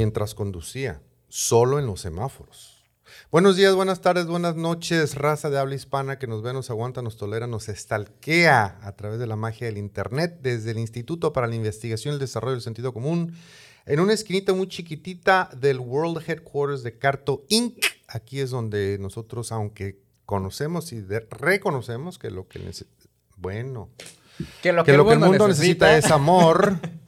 Mientras conducía, solo en los semáforos. Buenos días, buenas tardes, buenas noches, raza de habla hispana que nos ve, nos aguanta, nos tolera, nos estalquea a través de la magia del Internet desde el Instituto para la Investigación y el Desarrollo del Sentido Común, en una esquinita muy chiquitita del World Headquarters de Carto Inc. Aquí es donde nosotros, aunque conocemos y reconocemos que lo que bueno, que lo que, el, mundo, necesita es amor.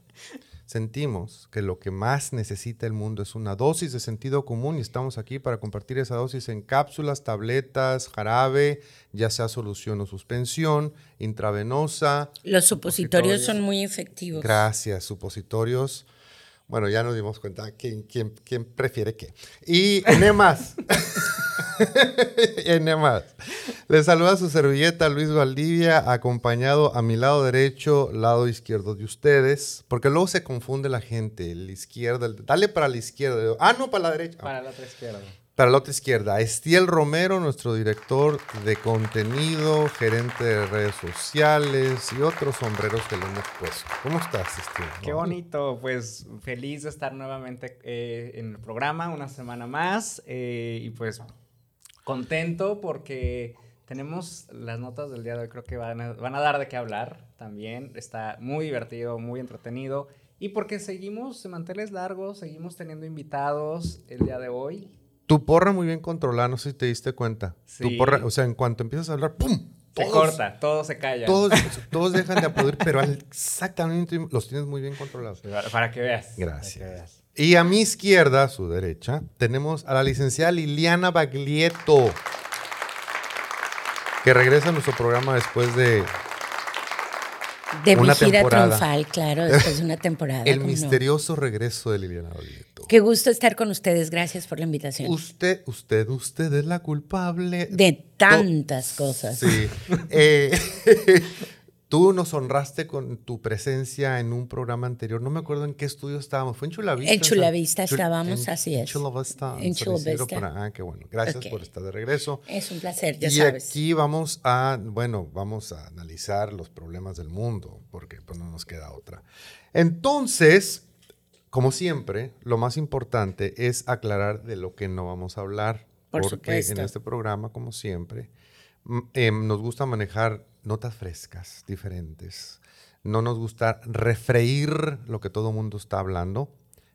sentimos que lo que más necesita el mundo es una dosis de sentido común y estamos aquí para compartir esa dosis en cápsulas, tabletas, jarabe, ya sea solución o suspensión, intravenosa. Los supositorios, son muy efectivos. Gracias, supositorios. Bueno, ya nos dimos cuenta quién, quién, quién prefiere qué. Y más. en más. Le saluda su servilleta Luis Valdivia, acompañado a mi lado derecho, lado izquierdo de ustedes, porque luego se confunde la gente, el izquierdo, dale para la izquierda. Ah, no, para la derecha. Para la otra izquierda. Para la otra izquierda, Estiel Romero, nuestro director de contenido, gerente de redes sociales y otros sombreros que le hemos puesto. ¿Cómo estás, Estiel? Qué bonito, pues feliz de estar nuevamente eh, en el programa, una semana más, eh, y pues contento porque tenemos las notas del día de hoy, creo que van a, dar de qué hablar también. Está muy divertido, muy entretenido. Y porque seguimos en manteles largos, seguimos teniendo invitados el día de hoy. Tu porra muy bien controlada, no sé si te diste cuenta. Tu porra, o sea, en cuanto empiezas a hablar, ¡pum! se corta, todo se calla. Todos, todos dejan de aplaudir, pero exactamente los tienes muy bien controlados. Para que veas. Gracias. Y a mi izquierda, a su derecha, tenemos a la licenciada Liliana Baglietto, que regresa a nuestro programa después de. De una mi gira temporada. triunfal, claro, después de una temporada. El misterioso regreso de Liliana Baglietto. Qué gusto estar con ustedes, gracias por la invitación. Usted, usted, usted es la culpable. De tantas cosas. Sí. eh, Tú nos honraste con tu presencia en un programa anterior. No me acuerdo en qué estudio estábamos. ¿Fue en Chulavista? En Chulavista estábamos, así es. Chulavista. En Chulavista. ah, qué bueno. Gracias por estar de regreso. Es un placer, ya sabes. Y aquí vamos a, bueno, vamos a analizar los problemas del mundo, porque pues no nos queda otra. Entonces, como siempre, lo más importante es aclarar de lo que no vamos a hablar. Por porque en este programa, como siempre, em, nos gusta manejar notas frescas, diferentes. No nos gusta refreír lo que todo el mundo está hablando.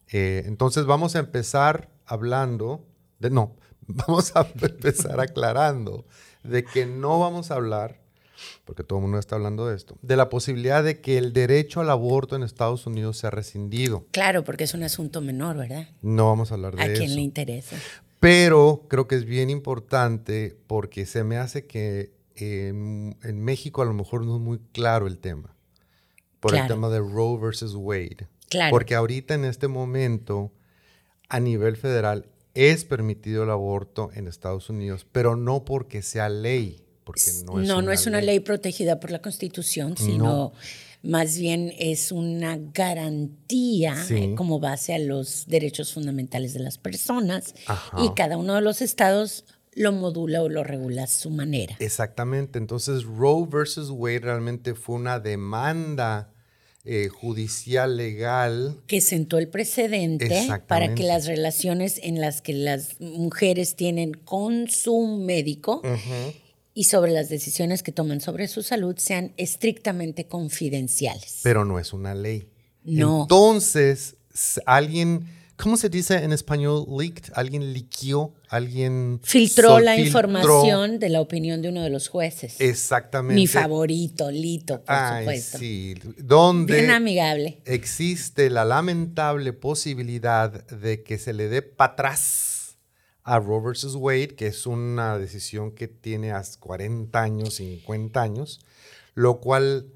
Eh, entonces vamos a empezar hablando de, no, vamos a empezar aclarando de que no vamos a hablar, porque todo el mundo está hablando de esto, de la posibilidad de que el derecho al aborto en Estados Unidos sea rescindido. Claro, porque es un asunto menor, ¿verdad? No vamos a hablar de eso. A quien le interesa. Pero creo que es bien importante porque se me hace que en, México a lo mejor no es muy claro el tema, por el tema de Roe versus Wade. Claro. Porque ahorita en este momento, a nivel federal, es permitido el aborto en Estados Unidos, pero no porque sea ley. Porque no, es no, una no es una ley. protegida por la Constitución, sino más bien es una garantía eh, como base a los derechos fundamentales de las personas. Y cada uno de los estados lo modula o lo regula a su manera. Exactamente. Entonces, Roe versus Wade realmente fue una demanda eh, judicial legal. Que sentó el precedente para que las relaciones en las que las mujeres tienen con su médico y sobre las decisiones que toman sobre su salud sean estrictamente confidenciales. Pero no es una ley. No. Entonces, alguien ¿Cómo se dice en español leaked? ¿Alguien liquió? ¿Alguien filtró la información de la opinión de uno de los jueces? Exactamente. Mi favorito, Lito, por Ay, supuesto. Sí, donde Bien amigable. existe la lamentable posibilidad de que se le dé para atrás a Roe versus Wade, que es una decisión que tiene hasta 40 años, 50 años, lo cual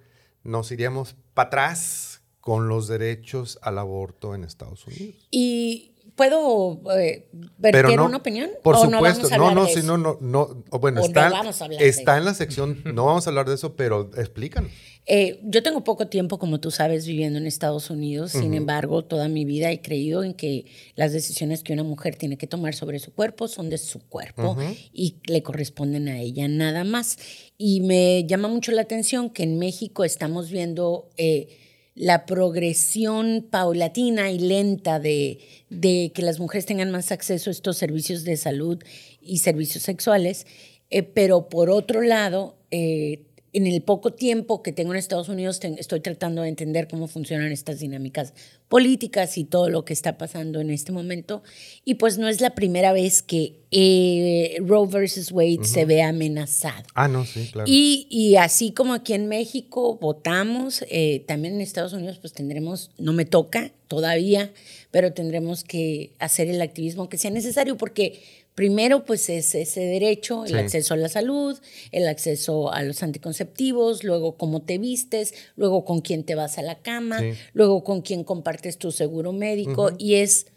nos iríamos para atrás con los derechos al aborto en Estados Unidos. ¿Y puedo eh, verter una opinión? Por supuesto, no, no, no, no, no, bueno, está, está en la sección, no vamos a hablar de eso, pero explícanos. Eh, yo tengo poco tiempo, como tú sabes, viviendo en Estados Unidos. Sin embargo, toda mi vida he creído en que las decisiones que una mujer tiene que tomar sobre su cuerpo son de su cuerpo y le corresponden a ella nada más. Y me llama mucho la atención que en México estamos viendo... Eh, la progresión paulatina y lenta de, de, que las mujeres tengan más acceso a estos servicios de salud y servicios sexuales, eh, pero por otro lado, eh, en el poco tiempo que tengo en Estados Unidos, estoy tratando de entender cómo funcionan estas dinámicas políticas y todo lo que está pasando en este momento. Y pues no es la primera vez que eh, Roe versus Wade se ve amenazado. Ah, no, sí, claro. Y, y así como aquí en México votamos, eh, también en Estados Unidos pues tendremos, no me toca todavía, pero tendremos que hacer el activismo que sea necesario porque Primero, pues es ese derecho, el acceso a la salud, el acceso a los anticonceptivos, luego cómo te vistes, luego con quién te vas a la cama, luego con quién compartes tu seguro médico. Y es,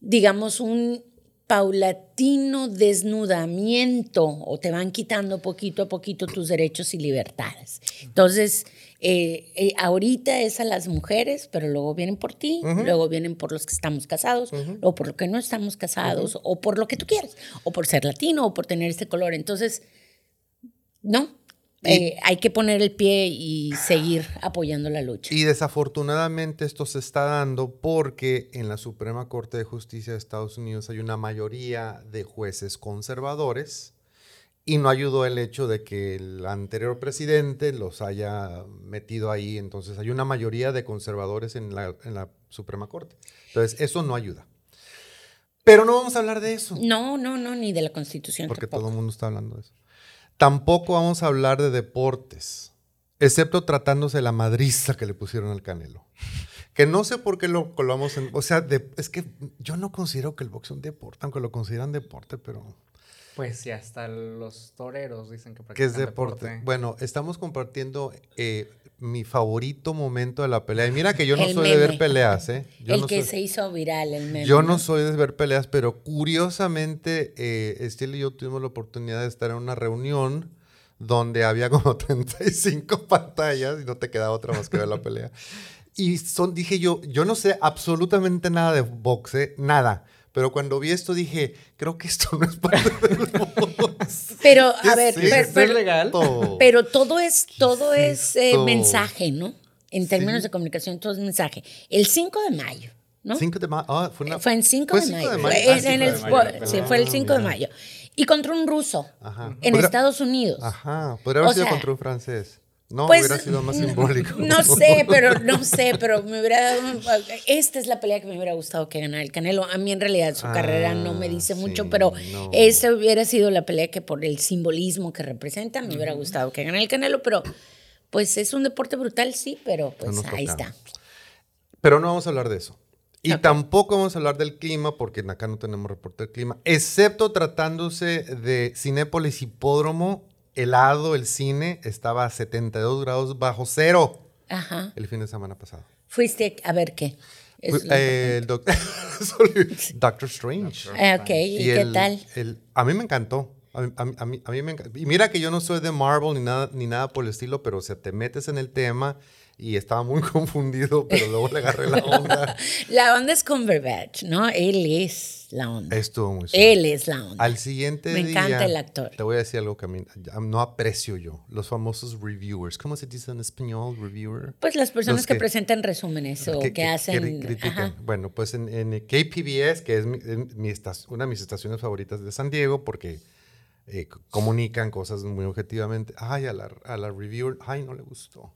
digamos, un paulatino desnudamiento o te van quitando poquito a poquito tus derechos y libertades. Entonces, eh, eh, ahorita es a las mujeres, pero luego vienen por ti, luego vienen por los que estamos casados, o por lo que no estamos casados, o por lo que tú quieras, o por ser latino, o por tener este color. Entonces, no, eh, hay que poner el pie y seguir apoyando la lucha. Y desafortunadamente esto se está dando porque en la Suprema Corte de Justicia de Estados Unidos hay una mayoría de jueces conservadores y no ayudó el hecho de que el anterior presidente los haya metido ahí. Entonces hay una mayoría de conservadores en la, en la Suprema Corte. Entonces eso no ayuda. Pero no vamos a hablar de eso. No, no, no, ni de la Constitución. Porque todo el mundo está hablando de eso. Tampoco vamos a hablar de deportes, excepto tratándose de la madriza que le pusieron al Canelo. Que no sé por qué lo colamos en... O sea, es que yo no considero que el boxeo es un deporte, aunque lo consideran deporte, pero pues sí, hasta los toreros dicen que practican Que es deporte. Bueno, estamos compartiendo eh, mi favorito momento de la pelea. Y mira que yo no soy de ver peleas, ¿eh? el que se hizo viral, el meme. Yo no, soy de ver peleas, pero curiosamente, eh, Estela y yo tuvimos la oportunidad de estar en una reunión donde había como 35 pantallas y no te quedaba otra más que ver la pelea. Y son, dije yo, yo no sé absolutamente nada de boxe, nada. Pero cuando vi esto dije, creo que esto no es parte del Pero, a ver, pero, legal. pero todo es, todo es eh, mensaje, ¿no? En términos de comunicación, todo es mensaje. El 5 de mayo, ¿no? 5 de mayo. Ah, fue, una... fue en 5 de, mayo. sí, fue el 5 de mayo. Y contra un ruso Ajá. en Estados Unidos. Ajá. Podría haber sido contra un francés. No, pues, hubiera sido más simbólico. No sé, pero no sé, pero me hubiera. Esta es la pelea que me hubiera gustado que ganara el Canelo. A mí, en realidad, su carrera no me dice ah, mucho, pero esta hubiera sido la pelea que, por el simbolismo que representa, me hubiera gustado que ganara el Canelo. Pero, pues es un deporte brutal, sí, pero pues ahí está. Pero no vamos a hablar de eso. Y tampoco vamos a hablar del clima, porque acá no tenemos reporte del clima, excepto tratándose de Cinépolis Hipódromo helado el cine, estaba a 72 grados bajo cero Ajá. el fin de semana pasado. ¿Fuiste a ver qué? el Doctor Strange. Ah, ok, ¿y, qué tal? a mí me encantó. A mí, me encantó. Y mira que yo no soy de Marvel ni nada, ni nada por el estilo, pero si te metes en el tema y estaba muy confundido, pero luego le agarré la onda. la onda es Cumberbatch, ¿no? Él es la onda. Estuvo muy Él es la onda. Al siguiente Me encanta el actor. Te voy a decir algo que a mí no aprecio yo. Los famosos reviewers. ¿Cómo se dice en español, reviewer? Pues las personas que, presentan resúmenes o que, hacen... Bueno, pues en, KPBS, que es una de mis estaciones favoritas de San Diego, porque... Eh, comunican cosas muy objetivamente. Ay, a la, a la reviewer, ay, no le gustó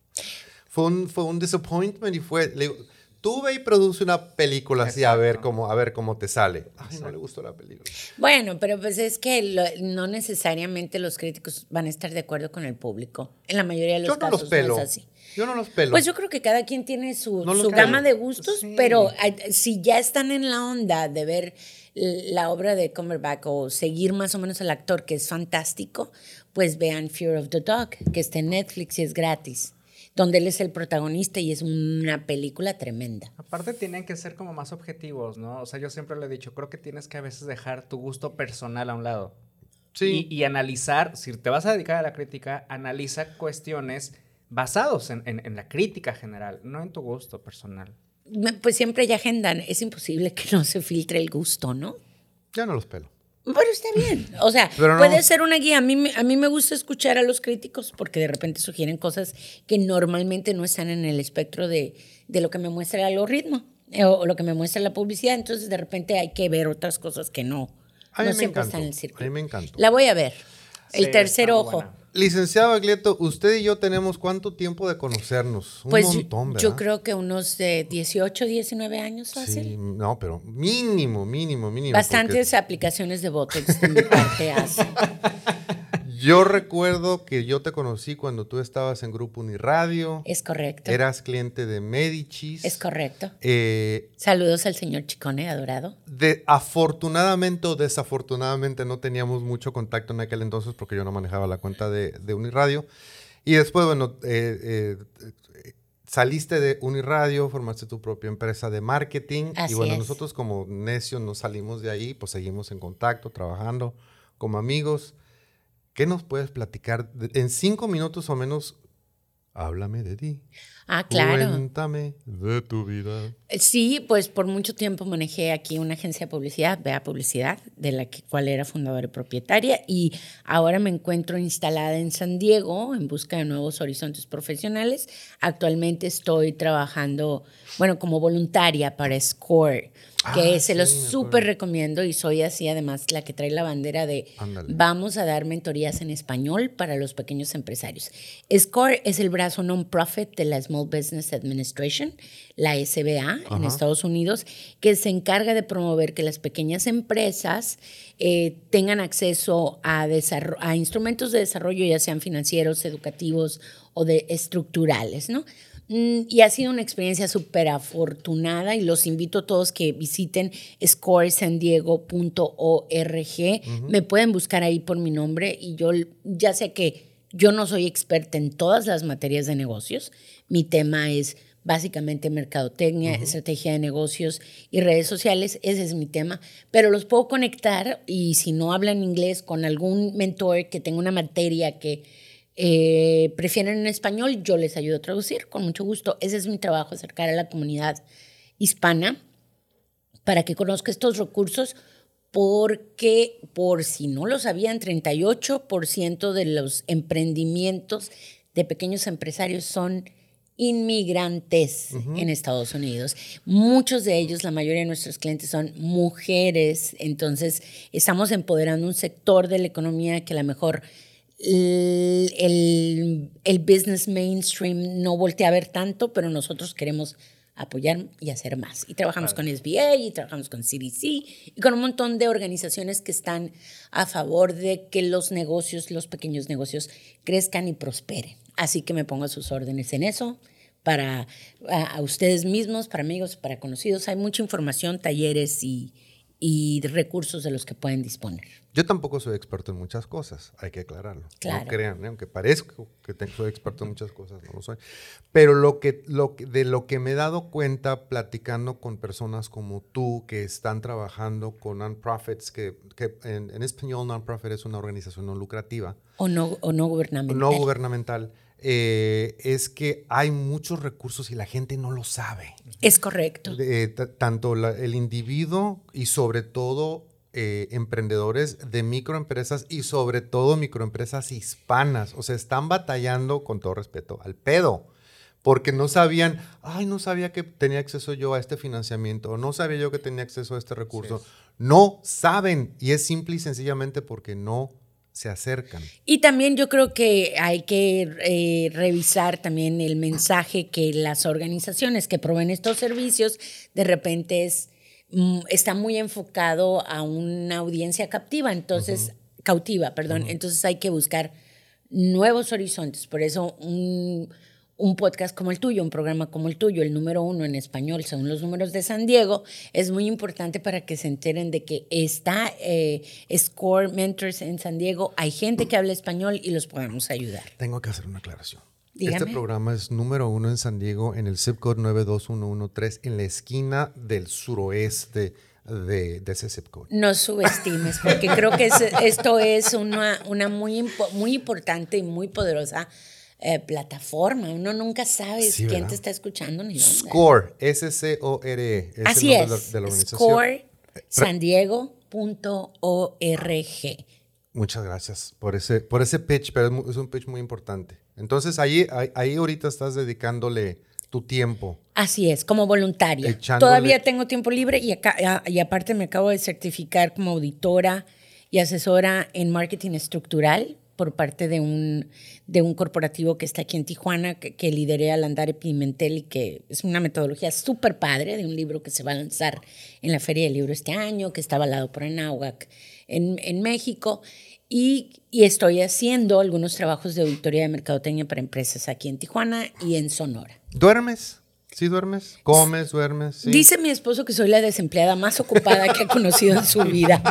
fue un, fue un disappointment y fue, le digo, tú ve y produce una película así a ver cómo a ver cómo te sale. Ay, no le gustó la película. Bueno, pero pues es que no necesariamente los críticos van a estar de acuerdo con el público. En la mayoría de los yo no casos los pelo. es así. Yo no los pelo. Pues yo creo que cada quien tiene su, su gama de gustos, pero si ya están en la onda de ver la obra de Cumberbatch o seguir más o menos al actor que es fantástico, pues vean Fear of the Dog, que está en Netflix y es gratis donde él es el protagonista y es una película tremenda. Aparte tienen que ser como más objetivos, ¿no? O sea, yo siempre le he dicho, creo que tienes que a veces dejar tu gusto personal a un lado. Sí. Y, analizar, si te vas a dedicar a la crítica, analiza cuestiones basados en, la crítica general, no en tu gusto personal. Pues siempre hay agenda, es imposible que no se filtre el gusto, ¿no? Ya no los pelo. Pero está bien. O sea, puede ser una guía. A mí, a mí me gusta escuchar a los críticos porque de repente sugieren cosas que normalmente no están en el espectro de, de lo que me muestra el algoritmo eh, o, lo que me muestra la publicidad. Entonces, de repente hay que ver otras cosas que no, no siempre están en el círculo. A mí me encanta. La voy a ver. el tercer ojo. Licenciado Aglieto, usted y yo tenemos cuánto tiempo de conocernos? Un pues montón, ¿verdad? Yo creo que unos de 18, 19 años fácil. Sí, no, pero mínimo, mínimo, mínimo. Bastantes aplicaciones de Botox de mi parte hace. Yo recuerdo que yo te conocí cuando tú estabas en Grupo Uniradio. Es correcto. Eras cliente de Medicis. Es correcto. Eh, Saludos al señor Chicone, adorado. De, afortunadamente o desafortunadamente no teníamos mucho contacto en aquel entonces porque yo no manejaba la cuenta de, de Uniradio. Y después, bueno, eh, eh, saliste de Uniradio, formaste tu propia empresa de marketing. y bueno, nosotros como necios no salimos de ahí, pues seguimos en contacto, trabajando como amigos. ¿Qué nos puedes platicar? En cinco minutos o menos, háblame de ti. Ah, claro. Cuéntame de tu vida. Eh, sí, pues por mucho tiempo manejé aquí una agencia de publicidad, Vea Publicidad, de la cual era fundadora y propietaria, y ahora me encuentro instalada en San Diego en busca de nuevos horizontes profesionales. Actualmente estoy trabajando, bueno, como voluntaria para Score que ah, se los súper recomiendo y soy así además la que trae la bandera de vamos a dar mentorías en español para los pequeños empresarios. SCORE es el brazo non-profit de la Small Business Administration, la SBA en Estados Unidos, que se encarga de promover que las pequeñas empresas eh, tengan acceso a, a instrumentos de desarrollo, ya sean financieros, educativos o de estructurales, ¿no? Mm, y ha sido una experiencia súper afortunada y los invito a todos que visiten scoresandiego.org. Me pueden buscar ahí por mi nombre y yo ya sé que yo no soy experta en todas las materias de negocios. Mi tema es básicamente mercadotecnia, estrategia de negocios y redes sociales, ese es mi tema, pero los puedo conectar y si no hablan inglés con algún mentor que tenga una materia que eh, prefieren en español, yo les ayudo a traducir con mucho gusto. Ese es mi trabajo, acercar a la comunidad hispana para que conozca estos recursos, porque por si no lo sabían, 38% de los emprendimientos de pequeños empresarios son inmigrantes en Estados Unidos. Muchos de ellos, la mayoría de nuestros clientes son mujeres, entonces estamos empoderando un sector de la economía que a lo mejor el, el, business mainstream no voltea a ver tanto, pero nosotros queremos apoyar y hacer más. Y trabajamos con SBA y trabajamos con CDC y con un montón de organizaciones que están a favor de que los negocios, los pequeños negocios, crezcan y prosperen. Así que me pongo a sus órdenes en eso para a ustedes mismos, para amigos, para conocidos. Hay mucha información, talleres y, y recursos de los que pueden disponer. Yo tampoco soy experto en muchas cosas, hay que aclararlo. No crean, ¿eh? aunque parezco que soy experto en muchas cosas, no lo soy. Pero lo que, lo de lo que me he dado cuenta platicando con personas como tú que están trabajando con non-profits, que, que en, español non-profit es una organización no lucrativa. O no, o no gubernamental. No gubernamental eh, es que hay muchos recursos y la gente no lo sabe. Es correcto. tanto el individuo y sobre todo eh, emprendedores de microempresas y sobre todo microempresas hispanas. O sea, están batallando, con todo respeto, al pedo. Porque no sabían, ay, no sabía que tenía acceso yo a este financiamiento, o no sabía yo que tenía acceso a este recurso. No saben, y es simple y sencillamente porque no se acercan. Y también yo creo que hay que eh, revisar también el mensaje que las organizaciones que proveen estos servicios de repente es, está muy enfocado a una audiencia captiva, entonces, cautiva, perdón, entonces hay que buscar nuevos horizontes. Por eso un un podcast como el tuyo, un programa como el tuyo, el número uno en español, según los números de San Diego, es muy importante para que se enteren de que está eh, Score Mentors en San Diego, hay gente que habla español y los podemos ayudar. Tengo que hacer una aclaración. Este programa es número uno en San Diego, en el zip code 92113, en la esquina del suroeste de, ese zip code. No subestimes, porque creo que esto es una, una muy, muy importante y muy poderosa eh, plataforma. Uno nunca sabe quién te está escuchando ni Score, S-C-O-R-E. Así es. De la, Score, eh, San Diego. Muchas gracias por ese, por ese pitch, pero es un pitch muy importante. Entonces, ahí, ahí ahorita estás dedicándole tu tiempo. Así es, como voluntaria. Todavía tengo tiempo libre y, acá, y aparte me acabo de certificar como auditora y asesora en marketing estructural por parte de un, de un corporativo que está aquí en Tijuana, que, que lideré al Andare Pimentel y que es una metodología súper padre de un libro que se va a lanzar en la Feria del Libro este año, que está avalado por Anáhuac en, en México. Y, y, estoy haciendo algunos trabajos de auditoría de mercadotecnia para empresas aquí en Tijuana y en Sonora. ¿Duermes? ¿Sí duermes? ¿Comes, duermes? Dice mi esposo que soy la desempleada más ocupada que ha conocido en su vida.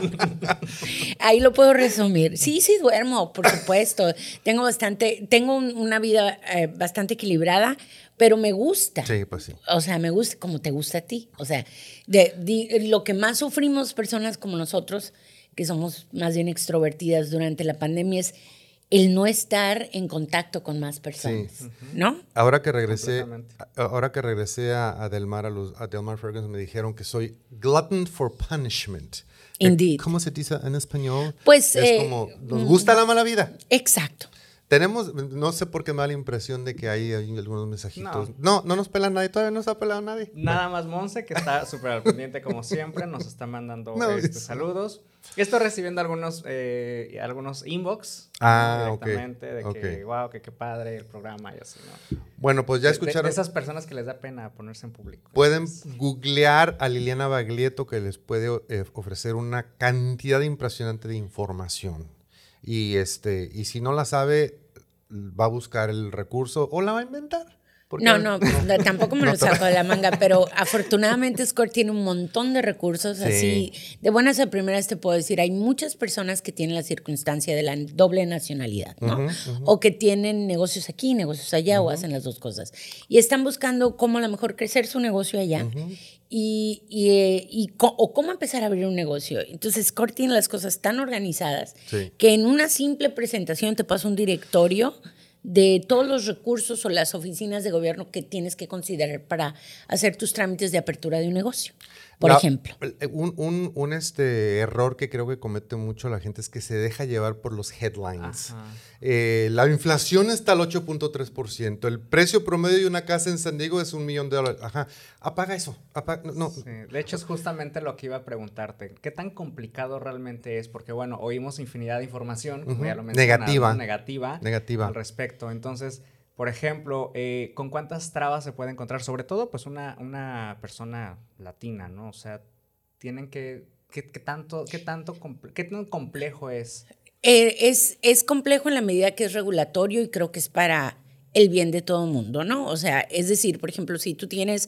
Ahí lo puedo resumir. Sí, sí duermo, por supuesto. Tengo bastante, tengo una vida eh, bastante equilibrada, pero me gusta. Sí, pues sí. O sea, me gusta como te gusta a ti. O sea, de, lo que más sufrimos personas como nosotros, que somos más bien extrovertidas durante la pandemia, es el no estar en contacto con más personas, ¿no? Ahora que regresé, ahora que regresé a, Delmar, a, los, a Delmar Ferguson, me dijeron que soy glutton for punishment. Indeed. ¿Cómo se dice en español? Pues es eh, como nos gusta la mala vida. Exacto. Tenemos, no sé por qué me da la impresión de que hay, algunos mensajitos. No. no, nos pelan nadie, todavía no se ha pelado nadie. Nada más Monse, que está súper al pendiente como siempre, nos está mandando este, saludos. Estoy recibiendo algunos, eh, algunos inbox ah, directamente de que, wow, que qué padre el programa y así, ¿no? Bueno, pues ya escucharon. esas personas que les da pena ponerse en público. Pueden googlear a Liliana Baglietto, que les puede eh, ofrecer una cantidad impresionante de información. Y, este, y si no la sabe, va a buscar el recurso o la va a inventar. No, no, tampoco me lo saco de la manga, pero afortunadamente Score tiene un montón de recursos, así de buenas a primeras te puedo decir, hay muchas personas que tienen la circunstancia de la doble nacionalidad, ¿no? O que tienen negocios aquí, negocios allá, o hacen las dos cosas. Y están buscando cómo a lo mejor crecer su negocio allá y, y, o cómo empezar a abrir un negocio. Entonces, Score tiene las cosas tan organizadas que en una simple presentación te pasa un directorio de todos los recursos o las oficinas de gobierno que tienes que considerar para hacer tus trámites de apertura de un negocio por ejemplo. Eh, un, un, este error que creo que comete mucho la gente es que se deja llevar por los headlines. Eh, la inflación está al 8.3%. El precio promedio de una casa en San Diego es un millón de dólares. Ajá. Apaga eso. no. De hecho, es justamente lo que iba a preguntarte. ¿Qué tan complicado realmente es? Porque, bueno, oímos infinidad de información, negativa. negativa. Negativa. Al respecto. Entonces por ejemplo, eh, ¿con cuántas trabas se puede encontrar? Sobre todo, pues, una, una persona latina, ¿no? O sea, tienen que... ¿Qué, tanto, qué, tanto, qué tan complejo es? Eh, es? Es complejo en la medida que es regulatorio y creo que es para el bien de todo el mundo, ¿no? O sea, es decir, por ejemplo, si tú tienes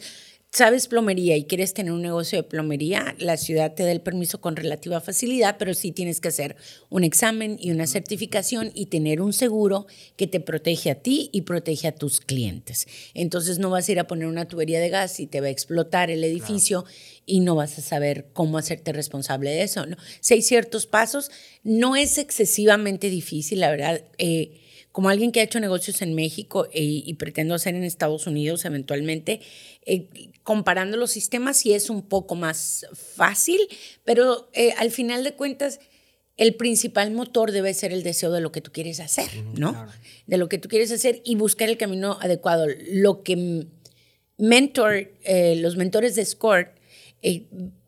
sabes plomería y quieres tener un negocio de plomería, la ciudad te da el permiso con relativa facilidad, pero sí tienes que hacer un examen y una certificación y tener un seguro que te protege a ti y protege a tus clientes. Entonces no vas a ir a poner una tubería de gas y te va a explotar el edificio y no vas a saber cómo hacerte responsable de eso. ¿no? Si hay ciertos pasos, no es excesivamente difícil, la verdad. Eh, como alguien que ha hecho negocios en México eh, y pretendo hacer en Estados Unidos eventualmente, eh, comparando los sistemas sí es un poco más fácil, pero eh, al final de cuentas el principal motor debe ser el deseo de lo que tú quieres hacer, ¿no? De lo que tú quieres hacer y buscar el camino adecuado. Lo que mentor, los mentores de SCORE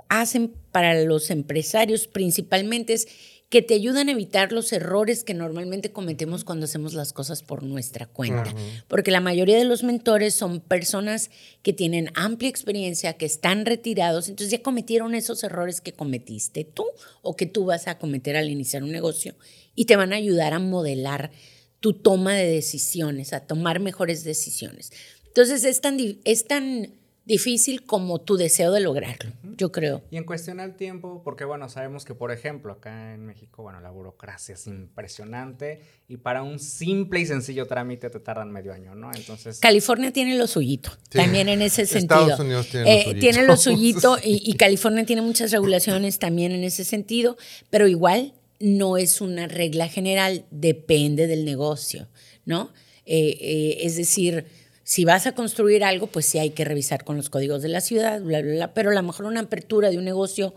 hacen para los empresarios principalmente es que te ayudan a evitar los errores que normalmente cometemos cuando hacemos las cosas por nuestra cuenta. Porque la mayoría de los mentores son personas que tienen amplia experiencia, que están retirados, entonces ya cometieron esos errores que cometiste tú o que tú vas a cometer al iniciar un negocio y te van a ayudar a modelar tu toma de decisiones, a tomar mejores decisiones. Entonces es tan, es tan difícil como tu deseo de lograrlo, yo creo. Y en cuestión al tiempo, porque bueno, sabemos que por ejemplo acá en México, bueno, la burocracia es impresionante y para un simple y sencillo trámite te tardan medio año, ¿no? Entonces... California tiene lo suyito, también en ese sentido. Estados Unidos tiene lo eh, suyito. Tiene lo suyito y, California tiene muchas regulaciones también en ese sentido, pero igual no es una regla general, depende del negocio, ¿no? Eh, eh, es decir, si vas a construir algo, pues sí hay que revisar con los códigos de la ciudad, bla, bla, bla, pero a lo mejor una apertura de un negocio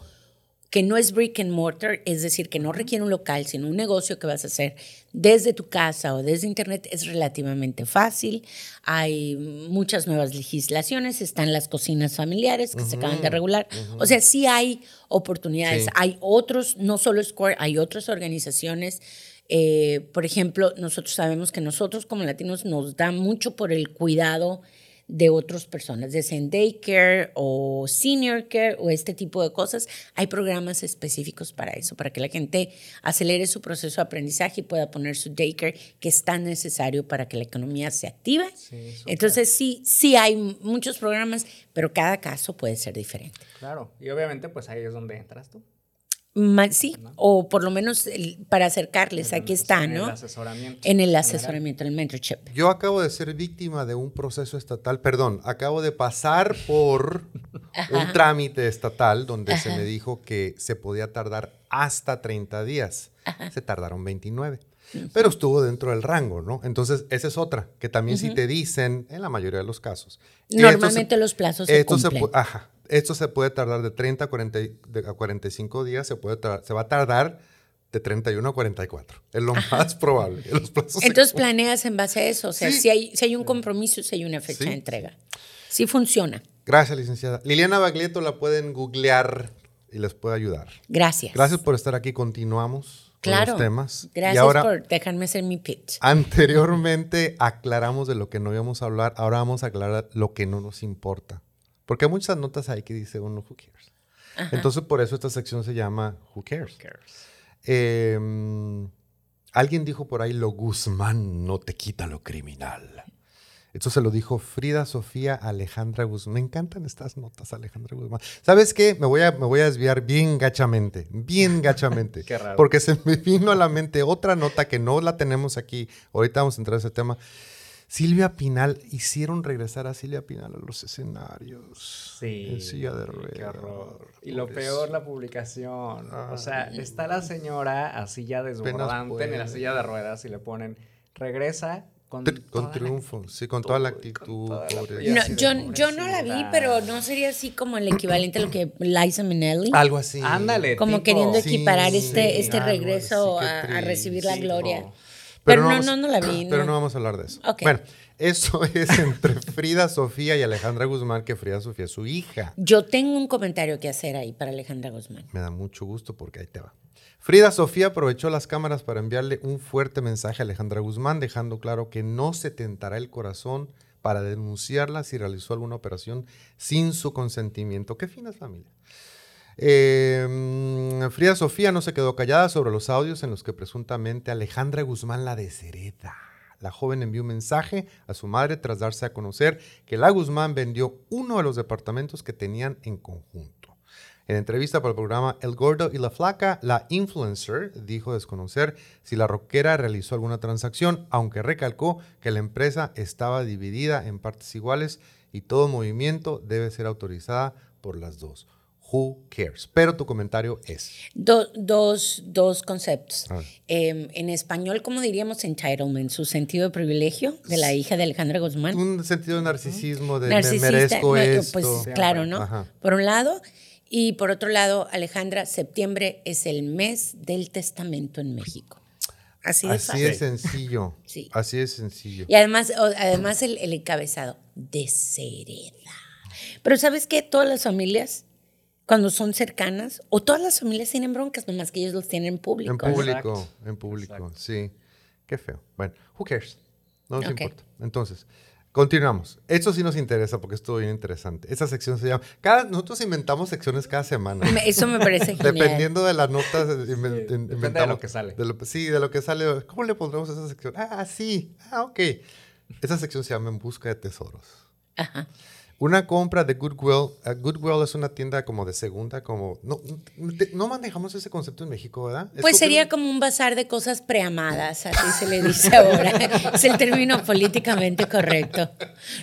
que no es brick and mortar, es decir, que no requiere un local, sino un negocio que vas a hacer desde tu casa o desde internet, es relativamente fácil. Hay muchas nuevas legislaciones, están las cocinas familiares que se acaban de regular. O sea, sí hay oportunidades. Hay otros, no solo Square, hay otras organizaciones. Eh, por ejemplo, nosotros sabemos que nosotros como latinos nos da mucho por el cuidado de otras personas, de en daycare o senior care o este tipo de cosas. Hay programas específicos para eso, para que la gente acelere su proceso de aprendizaje y pueda poner su daycare que es tan necesario para que la economía se active. Entonces sí, sí hay muchos programas, pero cada caso puede ser diferente. Claro, y obviamente pues ahí es donde entras tú sí, o por lo menos para acercarles, aquí está, ¿no? En el asesoramiento. En el asesoramiento, el mentorship. Yo acabo de ser víctima de un proceso estatal, perdón, acabo de pasar por un trámite estatal donde se me dijo que se podía tardar hasta 30 días. Se tardaron 29. Pero estuvo dentro del rango, ¿no? Entonces, esa es otra, que también si te dicen, en la mayoría de los casos. Normalmente los plazos se cumplen. ajá, esto se puede tardar de 30 a, 40, a 45 días, se, puede se va a tardar de 31 a 44. Es lo más probable. Entonces planeas en base a eso, o sea, si, hay, si hay un compromiso, si hay una fecha de entrega. Sí funciona. Gracias, licenciada. Liliana Baglietto la pueden googlear y les puede ayudar. Gracias. Gracias por estar aquí. Continuamos claro. con los temas. Gracias por dejarme hacer mi pitch. Anteriormente aclaramos de lo que no íbamos a hablar, ahora vamos a aclarar lo que no nos importa. Porque hay muchas notas ahí que dice uno, who cares. Entonces, por eso esta sección se llama Who cares. Em, alguien dijo por ahí, lo Guzmán no te quita lo criminal. Esto se lo dijo Frida Sofía Alejandra Guzmán. Me encantan estas notas, Alejandra Guzmán. ¿Sabes qué? Me voy a, me voy a desviar bien gachamente, bien gachamente. qué raro. Porque se me vino a la mente otra nota que no la tenemos aquí. Ahorita vamos a entrar a ese tema. Silvia Pinal, hicieron regresar a Silvia Pinal a los escenarios. Sí. En silla de ruedas. Qué horror. Y lo peor, la publicación. o sea, está la señora así ya desbordante en la silla de ruedas y le ponen, regresa con, con triunfo, sí, con toda la actitud. yo, yo no la vi, pero no sería así como el equivalente a lo que Liza Minnelli. Algo así. Ándale. Como queriendo equiparar este, este regreso a, recibir la gloria. Pero, no, no, no, la vi. Pero no vamos a hablar de eso. Bueno, eso es entre Frida Sofía y Alejandra Guzmán, que Frida Sofía es su hija. Yo tengo un comentario que hacer ahí para Alejandra Guzmán. Me da mucho gusto porque ahí te va. Frida Sofía aprovechó las cámaras para enviarle un fuerte mensaje a Alejandra Guzmán, dejando claro que no se tentará el corazón para denunciarla si realizó alguna operación sin su consentimiento. Qué fina familia. Eh, Frida Sofía no se quedó callada sobre los audios en los que presuntamente Alejandra Guzmán la deshereda. La joven envió un mensaje a su madre tras darse a conocer que la Guzmán vendió uno de los departamentos que tenían en conjunto. En entrevista para el programa El Gordo y la Flaca, la influencer dijo desconocer si la rockera realizó alguna transacción, aunque recalcó que la empresa estaba dividida en partes iguales y todo movimiento debe ser autorizada por las dos. Who cares? Pero tu comentario es. dos, dos conceptos. Em, en español, ¿cómo diríamos entitlement? Su sentido de privilegio de la hija de Alejandra Guzmán. Un sentido de narcisismo, de merezco esto. Pues claro, ¿no? Por un lado. Y por otro lado, Alejandra, septiembre es el mes del testamento en México. Así de Así es sencillo. sí. Así es sencillo. Y además, además el, el encabezado, deshereda. Pero ¿sabes qué? Todas las familias cuando son cercanas, o todas las familias tienen broncas, nomás que ellos los tienen en público. En público, en público, sí. Qué feo. Bueno, who cares? No nos importa. Entonces, continuamos. Esto sí nos interesa porque estuvo bien interesante. Esta sección se llama. Cada, nosotros inventamos secciones cada semana. Eso me parece genial. Dependiendo de las notas, inventamos. de lo que sale. sí, de lo que sale. ¿Cómo le pondremos a esa sección? Ah, sí. Ah, ok. Esa sección se llama En Busca de Tesoros. Ajá. Una compra de Goodwill. Uh, Goodwill es una tienda como de segunda, como... No, no manejamos ese concepto en México, ¿verdad? pues sería como un bazar de cosas preamadas, así se le dice ahora. es el término políticamente correcto.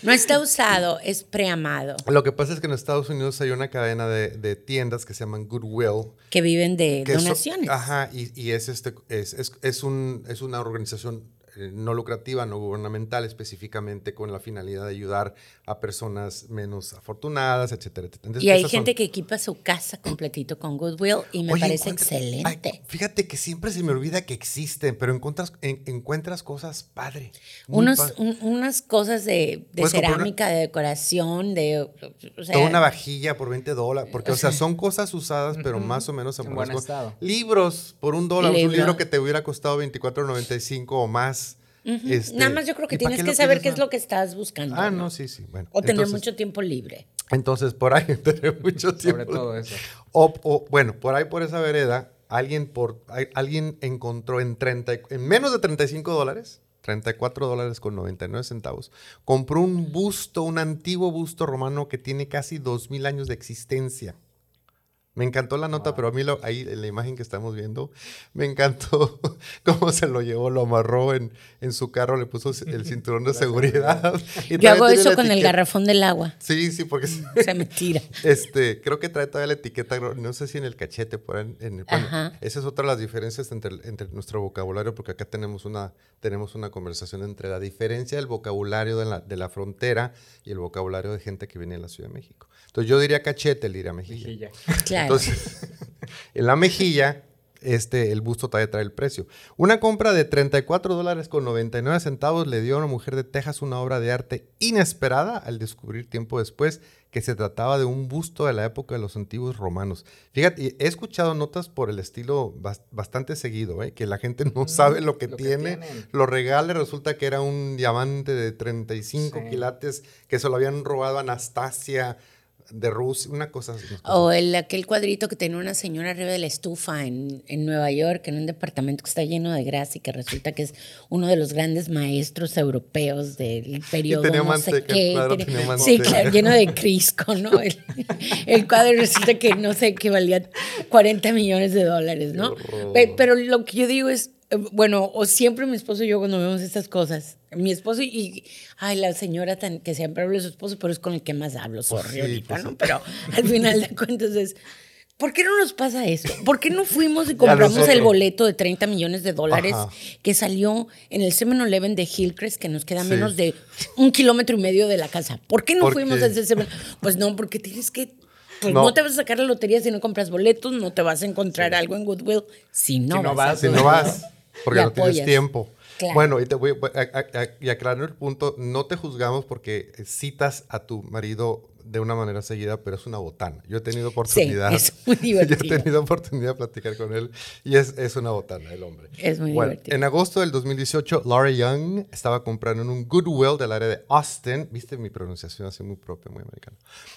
No está usado, es preamado. Lo que pasa es que en Estados Unidos hay una cadena de, tiendas que se llaman Goodwill. Que viven de donaciones. ajá, y, es, este, es, es, un, es una organización eh, no lucrativa, no gubernamental, específicamente con la finalidad de ayudar a personas menos afortunadas, etcétera, etcétera. y hay gente que equipa su casa completito con Goodwill y me parece excelente. fíjate que siempre se me olvida que existen, pero encuentras, encuentras cosas padre. Unos, unas cosas de, cerámica, de decoración, de... toda una vajilla por 20 dólares, porque, o sea, son cosas usadas, pero más o menos en buen estado. Libros por un dólar, un libro que te hubiera costado 24.95 o más. Este, Nada más yo creo que tienes que saber qué es lo que estás buscando. Ah, no, sí, sí. Bueno, o tener mucho tiempo libre. Entonces, por ahí tener mucho tiempo. Sobre todo eso. O, bueno, por ahí por esa vereda, alguien, por, alguien encontró en, 30, en menos de 35 dólares, 34 dólares con 99 centavos, compró un busto, un antiguo busto romano que tiene casi 2000 años de existencia. Me encantó la nota, pero a mí lo, ahí en la imagen que estamos viendo, me encantó cómo se lo llevó, lo amarró en, en su carro, le puso el cinturón de seguridad. Yo hago eso con el garrafón del agua. Sí, sí, porque... Se me tira. Este, creo que trae todavía la etiqueta, no sé si en el cachete, por en el, esa es otra de las diferencias entre, entre nuestro vocabulario, porque acá tenemos una, tenemos una conversación entre la diferencia del vocabulario de la, de la frontera y el vocabulario de gente que viene de la Ciudad de México. Entonces yo diría cachete, él diría mejilla. mejilla. Claro. Entonces, en la mejilla, este, el busto todavía trae el precio. Una compra de 34 dólares con 99 centavos le dio a una mujer de Texas una obra de arte inesperada al descubrir tiempo después que se trataba de un busto de la época de los antiguos romanos. Fíjate, he escuchado notas por el estilo bastante seguido, ¿eh? que la gente no sabe lo que tiene, lo regala resulta que era un diamante de 35 quilates que se lo habían robado a Anastasia de Rusia, una cosa O el, aquel cuadrito que tenía una señora arriba de la estufa en, en, Nueva York, en un departamento que está lleno de grasa y que resulta que es uno de los grandes maestros europeos del periodo no sé qué. sí, claro, lleno de crisco, ¿no? El, el, cuadro resulta que no sé, que valía 40 millones de dólares, ¿no? Pero lo que yo digo es, bueno, o siempre mi esposo y yo cuando vemos estas cosas, mi esposo y, ay, la señora tan, que siempre habla de su esposo, pero es con el que más hablo, pues sorry ahorita, pues ¿no? Pero al final de cuentas es, ¿por qué no nos pasa eso? ¿Por qué no fuimos y compramos el boleto de 30 millones de dólares que salió en el 7-Eleven de Hillcrest, que nos queda menos de un kilómetro y medio de la casa? ¿Por qué no fuimos a ese 7 Pues no, porque tienes que pues no. te vas a sacar la lotería si no compras boletos, no te vas a encontrar algo en Goodwill si no, no vas. si no vas. Porque no tienes tiempo. Bueno, y te voy a, aclarar el punto, no te juzgamos porque citas a tu marido de una manera seguida, pero es una botana. Yo he tenido oportunidad. Sí, es muy divertido. Yo he tenido oportunidad de platicar con él y es, es una botana el hombre. Es muy divertido. En agosto del 2018, Laura Young estaba comprando en un Goodwill del área de Austin. Viste mi pronunciación así muy propia, muy americana.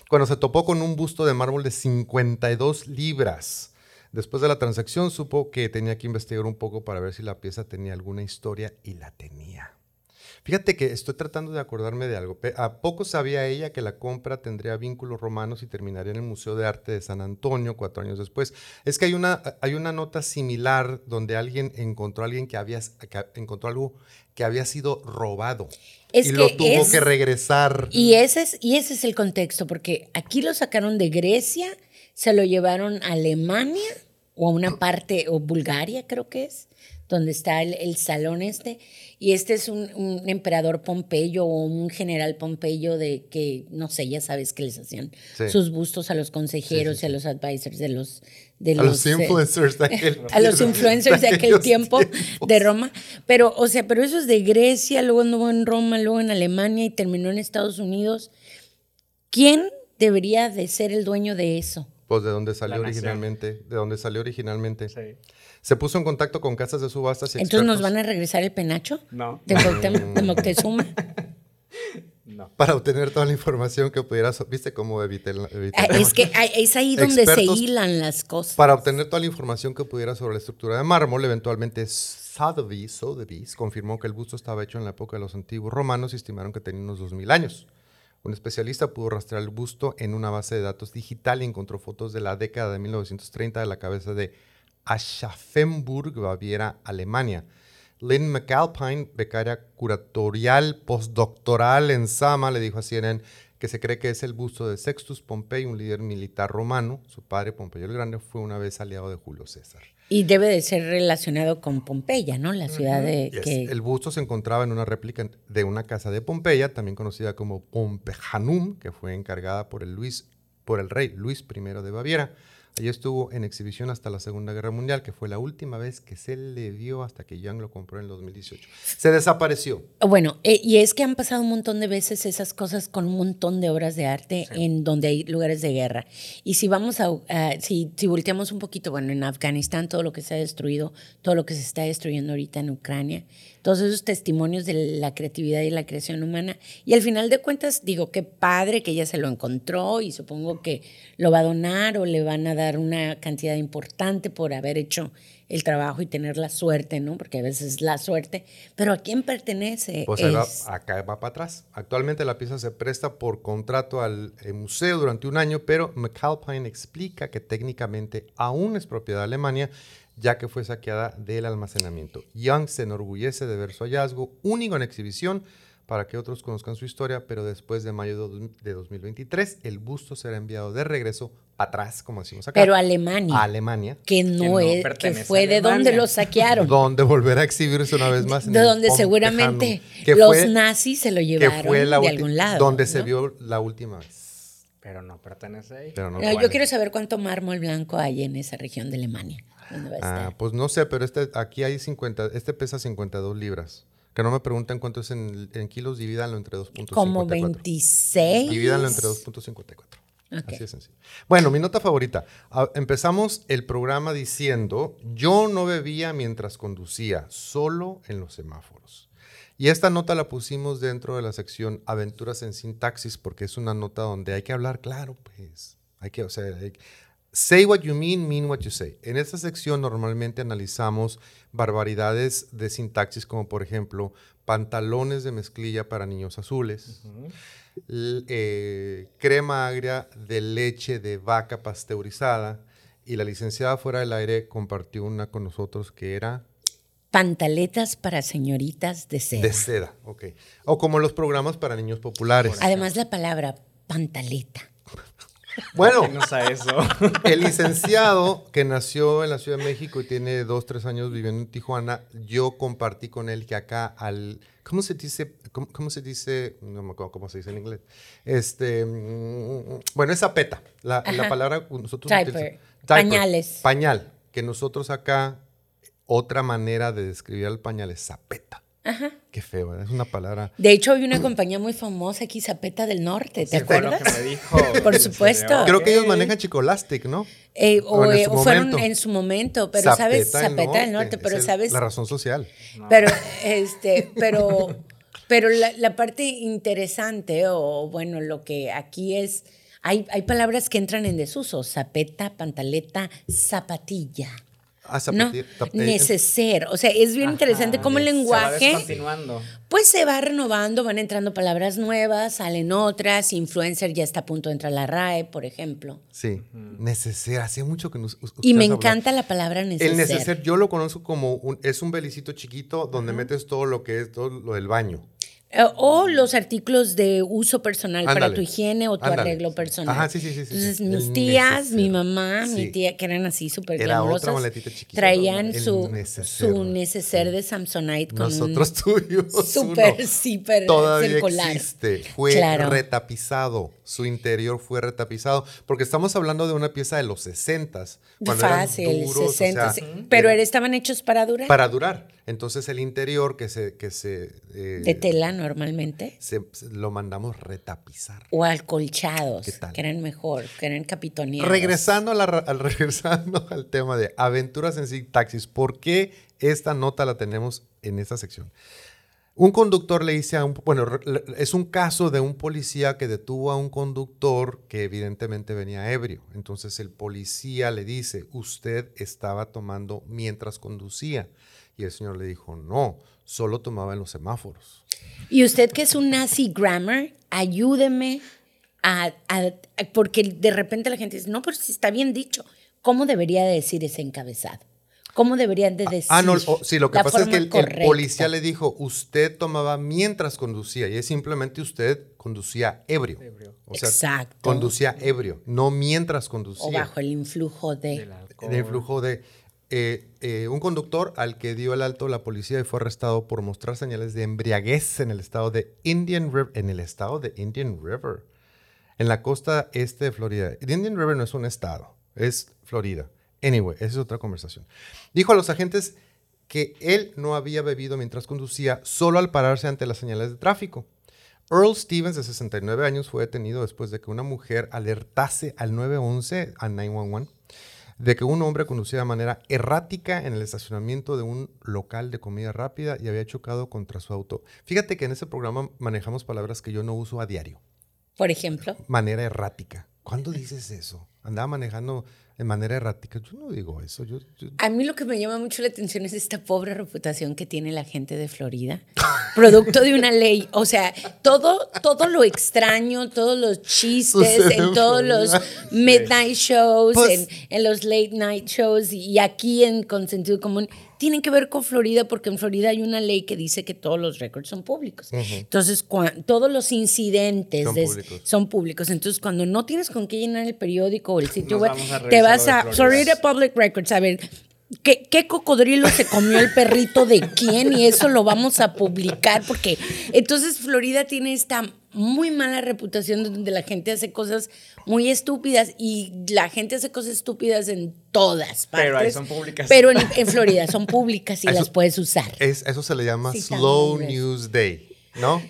Cuando se topó con un busto de mármol de 52 libras Después de la transacción supo que tenía que investigar un poco para ver si la pieza tenía alguna historia y la tenía. Fíjate que estoy tratando de acordarme de algo. ¿A poco sabía ella que la compra tendría vínculos romanos y terminaría en el Museo de Arte de San Antonio cuatro años después? Es que hay una, hay una nota similar donde alguien encontró alguien que había encontró algo que había sido robado y lo tuvo que regresar. Y ese, es, y ese es el contexto, porque aquí lo sacaron de Grecia se lo llevaron a Alemania o a una parte, o Bulgaria creo que es, donde está el, salón este. Y este es un, emperador Pompeyo o un general Pompeyo de que, no sé, ya sabes que les hacían sus bustos a los consejeros y a los advisors de los... De a los, influencers de aquel A los influencers de aquel tiempo de Roma. Pero, o sea, pero eso es de Grecia, luego anduvo en Roma, luego en Alemania y terminó en Estados Unidos. ¿Quién debería de ser el dueño de eso? Pues de dónde salió originalmente, de dónde salió originalmente. Sí. Se puso en contacto con casas de subastas y Entonces nos van a regresar el penacho? No. De, Moctezuma. No. Para obtener toda la información que pudieras, ¿viste cómo evité, ah, Es que es ahí donde se hilan las cosas. Para obtener toda la información que pudiera sobre la estructura de mármol, eventualmente Sotheby's, confirmó que el busto estaba hecho en la época de los antiguos romanos y estimaron que tenía unos 2000 años. Un especialista pudo rastrear el busto en una base de datos digital y encontró fotos de la década de 1930 de la cabeza de Aschaffenburg, Baviera, Alemania. Lynn McAlpine, becaria curatorial postdoctoral en Sama, le dijo a CNN que se cree que es el busto de Sextus Pompey, un líder militar romano. Su padre, Pompeyo el Grande, fue una vez aliado de Julio César. Y debe de ser relacionado con Pompeya, ¿no? La ciudad de... que... El busto se encontraba en una réplica de una casa de Pompeya, también conocida como Pompejanum, que fue encargada por el, Luis, por el rey Luis I de Baviera. Allí estuvo en exhibición hasta la Segunda Guerra Mundial, que fue la última vez que se le vio hasta que Young lo compró en el 2018. Se desapareció. Bueno, eh, y es que han pasado un montón de veces esas cosas con un montón de obras de arte en donde hay lugares de guerra. Y si vamos a, si, si volteamos un poquito, bueno, en Afganistán todo lo que se ha destruido, todo lo que se está destruyendo ahorita en Ucrania, todos esos testimonios de la creatividad y la creación humana. Y al final de cuentas, digo, qué padre que ella se lo encontró y supongo que lo va a donar o le van a dar una cantidad importante por haber hecho el trabajo y tener la suerte, ¿no? Porque a veces es la suerte. Pero ¿a quién pertenece? Pues acá va para atrás. Actualmente la pieza se presta por contrato al eh, museo durante un año, pero McAlpine explica que técnicamente aún es propiedad de Alemania ya que fue saqueada del almacenamiento. Young se enorgullece de ver su hallazgo único en exhibición para que otros conozcan su historia, pero después de mayo de 2023 el busto será enviado de regreso atrás, como decimos acá. Pero Alemania. A Alemania. Que no, es, que fue de donde lo saquearon. donde volverá a exhibirse una vez más. de donde seguramente los nazis se lo llevaron de algún lado. Donde se vio la última vez. Pero no pertenece ahí. yo quiero saber cuánto mármol blanco hay en esa región de Alemania. Ah, pues no sé, pero este, aquí hay 50, este pesa 52 libras. Que no me pregunten cuánto es en, kilos, divídanlo entre 2.54. Como 26. Divídanlo entre 2.54. Así de sencillo. Bueno, mi nota favorita. Ah, empezamos el programa diciendo, yo no bebía mientras conducía, solo en los semáforos. Y esta nota la pusimos dentro de la sección Aventuras en Sintaxis porque es una nota donde hay que hablar claro, pues. Hay que, o sea, hay, Say what you mean, mean what you say. En esta sección normalmente analizamos barbaridades de sintaxis como por ejemplo pantalones de mezclilla para niños azules, eh, crema agria de leche de vaca pasteurizada y la licenciada fuera del aire compartió una con nosotros que era... Pantaletas para señoritas de seda. De seda, ok. O como los programas para niños populares. Además la palabra pantaleta bueno, el licenciado que nació en la Ciudad de México y tiene dos, tres años viviendo en Tijuana, yo compartí con él que acá al... ¿Cómo se dice? ¿Cómo, se dice? No me acuerdo cómo se dice en inglés. Este, mm, bueno, es zapeta. La, la palabra nosotros... Pañales. Pañal. Que nosotros acá, otra manera de describir al pañal es zapeta. Ajá. Qué feo, es una palabra. De hecho, hay una compañía muy famosa aquí, Zapeta del Norte, ¿te acuerdas? que me dijo. Por supuesto. Creo que ellos manejan Chicolastic, ¿no? Eh, o, en, eh, fueron en su momento, pero sabes, Zapeta del Norte, pero sabes. La razón social. Pero, este, pero, pero la, la, parte interesante, o bueno, lo que aquí es. Hay, hay palabras que entran en desuso: zapeta, pantaleta, zapatilla. Ah, ¿no? Neceser. O sea, es bien interesante cómo el lenguaje. pues se va renovando, van entrando palabras nuevas, salen otras. Influencer ya está a punto de entrar a la RAE, por ejemplo. Sí, neceser. Hace mucho que nos. Y me encanta la palabra neceser. El neceser, yo lo conozco como un, es un belicito chiquito donde metes todo lo que es todo lo del baño. Eh, o los artículos de uso personal para tu higiene o tu arreglo personal. Ajá, sí, sí, sí. Entonces, mis tías, mi mamá, mi tía, que eran así súper glamorosas, traían su, neceser. su neceser de Samsonite con Nosotros tuyos. Súper, súper Todavía existe. Fue retapizado. Su interior fue retapizado. Porque estamos hablando de una pieza de los 60 Fácil, 60 Pero estaban hechos para durar. Para durar. Entonces el interior que se... Que se eh, de tela normalmente. Se, lo mandamos retapizar. O acolchados, que eran mejor, que eran capitoneados. Regresando, al, regresando al tema de aventuras en sí, taxis, ¿por qué esta nota la tenemos en esta sección? Un conductor le dice a un, bueno, es un caso de un policía que detuvo a un conductor que evidentemente venía ebrio. Entonces el policía le dice, usted estaba tomando mientras conducía. Y el señor le dijo, no, solo tomaba en los semáforos. Y usted que es un nazi grammar, ayúdeme a, porque de repente la gente dice, no, pero si está bien dicho, ¿cómo debería decir ese encabezado? ¿Cómo deberían de decir? Ah, no, sí, lo que pasa es que el, policía le dijo, usted tomaba mientras conducía, y es simplemente usted conducía ebrio. O sea, Exacto. conducía ebrio, no mientras conducía. O bajo el influjo de... El influjo de... eh, eh, un conductor al que dio el alto la policía y fue arrestado por mostrar señales de embriaguez en el estado de Indian River, en el estado de Indian River, en la costa este de Florida. Indian River no es un estado, es Florida. Anyway, esa es otra conversación. Dijo a los agentes que él no había bebido mientras conducía solo al pararse ante las señales de tráfico. Earl Stevens, de 69 años, fue detenido después de que una mujer alertase al 911, a 911, de que un hombre conducía de manera errática en el estacionamiento de un local de comida rápida y había chocado contra su auto. Fíjate que en ese programa manejamos palabras que yo no uso a diario. Por ejemplo. Manera errática. ¿Cuándo dices eso? Andaba manejando de manera errática. Yo no digo eso. A mí lo que me llama mucho la atención es esta pobre reputación que tiene la gente de Florida, producto de una ley. O sea, todo, todo lo extraño, todos los chistes, en todos los midnight shows, pues en, en, los late night shows y aquí en Con Sentido Común tienen que ver con Florida porque en Florida hay una ley que dice que todos los récords son públicos. Entonces, todos los incidentes son, públicos. Entonces, cuando no tienes con qué llenar el periódico o el sitio web, te vas a Florida Public Records a ver ¿Qué, ¿Qué, cocodrilo se comió el perrito de quién? Y eso lo vamos a publicar porque entonces Florida tiene esta muy mala reputación donde la gente hace cosas muy estúpidas y la gente hace cosas estúpidas en todas partes. Pero ahí son públicas. Pero en, Florida son públicas y las puedes usar. Es, eso se le llama Slow News Day, ¿no?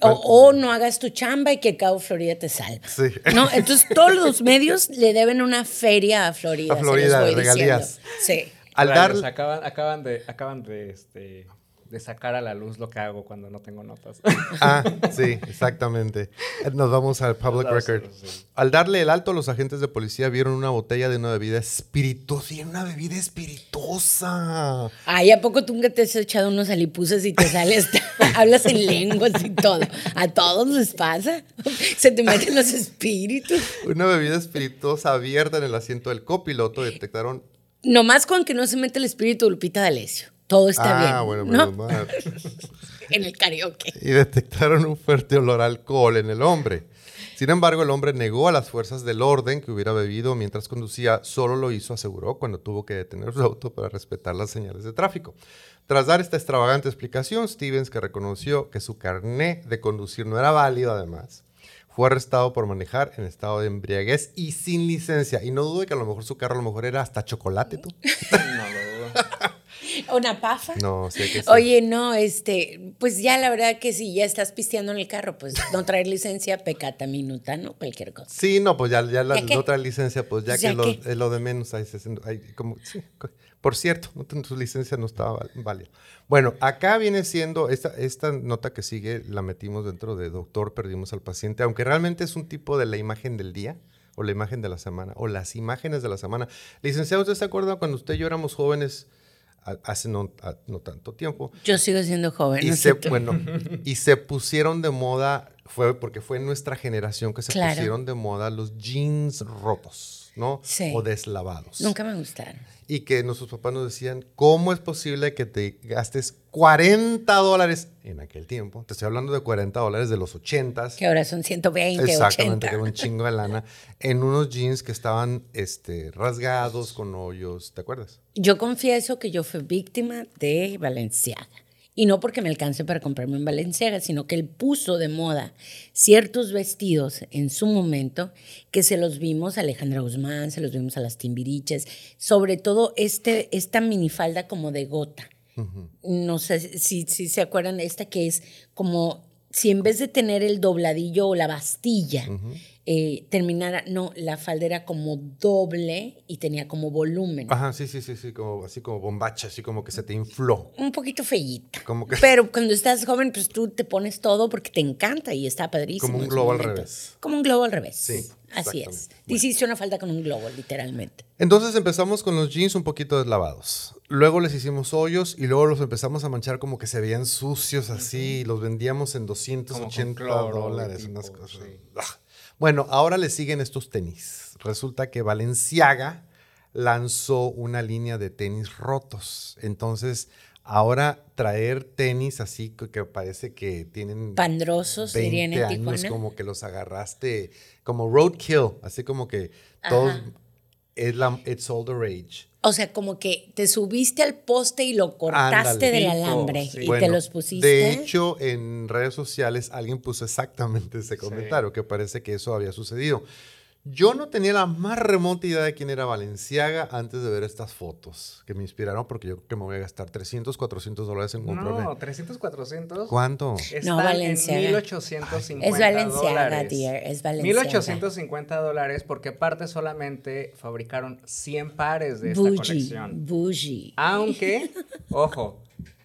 O, no hagas tu chamba y que Cabo Florida te salva. Sí. ¿no? Entonces todos los medios le deben una feria a Florida. A Florida, regalías. Sí. Al dar... acaban, acaban de, acaban de este, de sacar a la luz lo que hago cuando no tengo notas. Ah, sí, exactamente. Nos vamos al public record. Al darle el alto, los agentes de policía vieron una botella de una bebida espirituosa. Y una bebida espirituosa. Ay, ¿a poco tú nunca te has echado unos alipuses y te sales, hablas en lenguas y todo? ¿A todos les pasa? Se te meten los espíritus. Una bebida espirituosa abierta en el asiento del copiloto detectaron... Nomás con que no se mete el espíritu Lupita D'Alessio todo está bien. Ah, bueno, ¿no? en el karaoke. Y detectaron un fuerte olor a alcohol en el hombre. Sin embargo, el hombre negó a las fuerzas del orden que hubiera bebido mientras conducía. Solo lo hizo, aseguró, cuando tuvo que detener su auto para respetar las señales de tráfico. Tras dar esta extravagante explicación, Stevens, que reconoció que su carné de conducir no era válido además, fue arrestado por manejar en estado de embriaguez y sin licencia. Y no dudo que a lo mejor su carro a lo mejor era hasta chocolate, tú. no lo dudo. ¿Una pafa? No, sé que sí. Oye, no, este, pues ya la verdad que si ya estás pisteando en el carro, pues no traer licencia, pecata minuta, ¿no? Cualquier cosa. Sí, no, pues ya, ya la, no traer licencia, pues ya, que lo, es lo de menos, hay, hay como, sí, por cierto, tu licencia no estaba válida. Bueno, acá viene siendo, esta, esta nota que sigue la metimos dentro de doctor, perdimos al paciente, aunque realmente es un tipo de la imagen del día o la imagen de la semana o las imágenes de la semana. Licenciado, ¿usted se acuerda cuando usted y yo éramos jóvenes? hace no, no, tanto tiempo. Yo sigo siendo joven. Y, se, bueno, y se pusieron de moda, fue porque fue en nuestra generación que se pusieron de moda los jeans rotos, ¿no? Sí. O deslavados. Nunca me gustaron y que nuestros papás nos decían, ¿cómo es posible que te gastes 40 dólares en aquel tiempo? Te estoy hablando de 40 dólares de los 80. Que ahora son 120, Exactamente, que era un chingo de lana. En unos jeans que estaban este, rasgados, con hoyos, ¿te acuerdas? Yo confieso que yo fui víctima de Valenciaga. Y no porque me alcance para comprarme en Valenciaga, sino que él puso de moda ciertos vestidos en su momento que se los vimos a Alejandra Guzmán, se los vimos a las Timbiriches, sobre todo este, esta minifalda como de gota. No sé si, si se acuerdan de esta que es como si en vez de tener el dobladillo o la bastilla, eh, terminara, no, la falda era como doble y tenía como volumen. Ajá, sí, sí, sí, sí, como, así como bombacha, así como que se te infló. Un poquito feíta. Pero cuando estás joven, pues tú te pones todo porque te encanta y está padrísimo. Como un globo al revés. Como un globo al revés. Sí. Así es. Hiciste una falda con un globo, literalmente. Entonces empezamos con los jeans un poquito deslavados. Luego les hicimos hoyos y luego los empezamos a manchar como que se veían sucios así. Y los vendíamos en 280 dólares, unas cosas. Ah. Bueno, ahora le siguen estos tenis. Resulta que Valenciaga lanzó una línea de tenis rotos. Entonces, ahora traer tenis así que parece que tienen pandrosos 20 años como que los agarraste como roadkill, así como que todos es la It's All the Rage. O sea, como que te subiste al poste y lo cortaste del alambre y te los pusiste. De hecho, en redes sociales alguien puso exactamente ese comentario, que parece que eso había sucedido. Yo no tenía la más remota idea de quién era Valenciaga antes de ver estas fotos que me inspiraron porque yo creo que me voy a gastar 300, 400 dólares en comprarme. No, 300, 400. ¿Cuánto? no, Valenciaga. En 1850 Es Valenciaga, dear. Es Valenciaga. 1850 dólares porque aparte solamente fabricaron 100 pares de esta colección. Bougie. Aunque, ojo,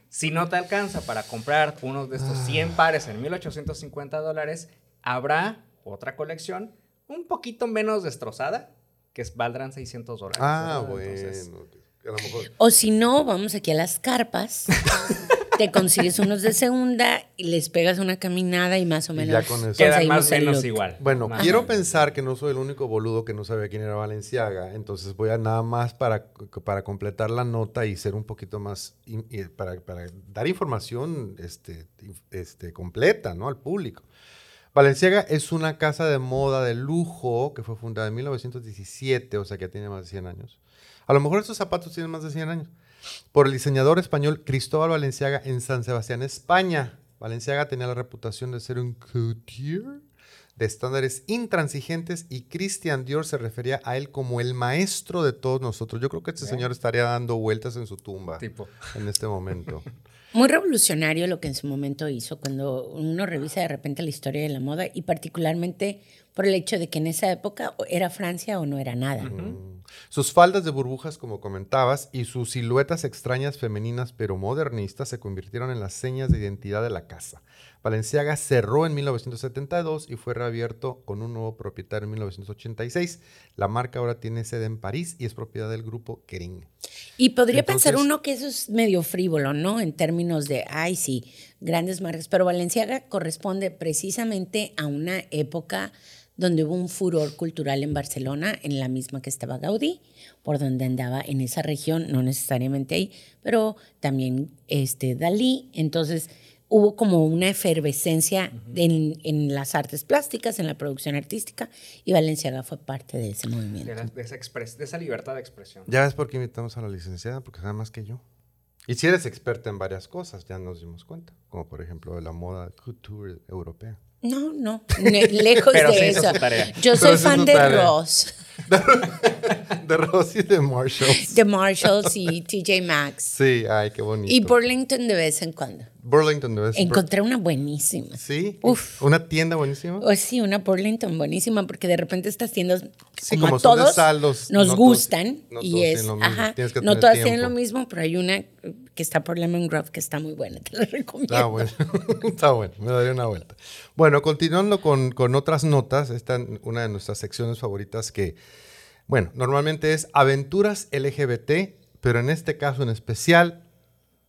si no te alcanza para comprar uno de estos 100 pares en 1850 dólares, habrá otra colección un poquito menos destrozada, que valdrán 600 dólares. Ah, bueno. O si no, vamos aquí a las carpas. te consigues unos de segunda y les pegas una caminada y más o menos quedan más o menos igual. Bueno, quiero pensar que no soy el único boludo que no sabía quién era Valenciaga, entonces voy a nada más para, para completar la nota y ser un poquito más, para, para dar información este, este, completa ¿no? al público. Valenciaga es una casa de moda de lujo que fue fundada en 1917, o sea que ya tiene más de 100 años. A lo mejor estos zapatos tienen más de 100 años. Por el diseñador español Cristóbal Valenciaga en San Sebastián, España. Valenciaga tenía la reputación de ser un couture de estándares intransigentes y Christian Dior se refería a él como el maestro de todos nosotros. Yo creo que este señor estaría dando vueltas en su tumba tipo. en este momento. Muy revolucionario lo que en su momento hizo, cuando uno revisa de repente la historia de la moda y particularmente por el hecho de que en esa época era Francia o no era nada. Sus faldas de burbujas, como comentabas, y sus siluetas extrañas femeninas pero modernistas se convirtieron en las señas de identidad de la casa. Valenciaga cerró en 1972 y fue reabierto con un nuevo propietario en 1986. La marca ahora tiene sede en París y es propiedad del grupo Kering. Y podría pensar uno que eso es medio frívolo, ¿no? En términos de, ay, sí, grandes marcas. Pero Valenciaga corresponde precisamente a una época donde hubo un furor cultural en Barcelona, en la misma que estaba Gaudí, por donde andaba en esa región, no necesariamente ahí, pero también este Dalí. Entonces, hubo como una efervescencia en, las artes plásticas, en la producción artística, y Valenciaga fue parte de ese movimiento. De, esa, de esa, libertad de expresión. Ya ves por qué invitamos a la licenciada, porque sabe más que yo. Y si eres experta en varias cosas, ya nos dimos cuenta, como por ejemplo la moda couture europea. No, no, lejos de eso. Yo soy fan de Ross. de Ross y de Marshalls. De Marshalls y TJ Maxx. Sí, ay, qué bonito. Y Burlington de vez en cuando. Burlington vez en Encontré una buenísima. Sí. Uf. ¿Una tienda buenísima? Oh, sí, una Burlington buenísima, porque de repente estas tiendas, como, a todos, nos gustan. y es, ajá, no todas tienen lo mismo, pero hay una que está por Lemon Grove que está muy buena, te la recomiendo. Está bueno, está bueno, me daría una vuelta. Bueno, continuando con, con otras notas, esta es una de nuestras secciones favoritas que, bueno, normalmente es aventuras LGBT, pero en este caso en especial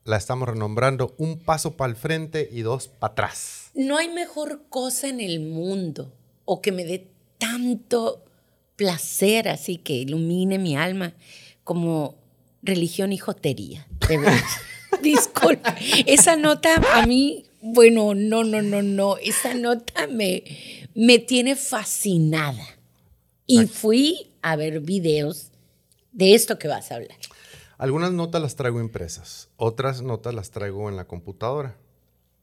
la estamos renombrando un paso para el frente y dos para atrás. No hay mejor cosa en el mundo o que me dé tanto placer así que ilumine mi alma como religión y jotería. Disculpa, esa nota a mí, bueno, no, no, no, no, esa nota me, me tiene fascinada. Y fui a ver videos de esto que vas a hablar. Algunas notas las traigo impresas, otras notas las traigo en la computadora.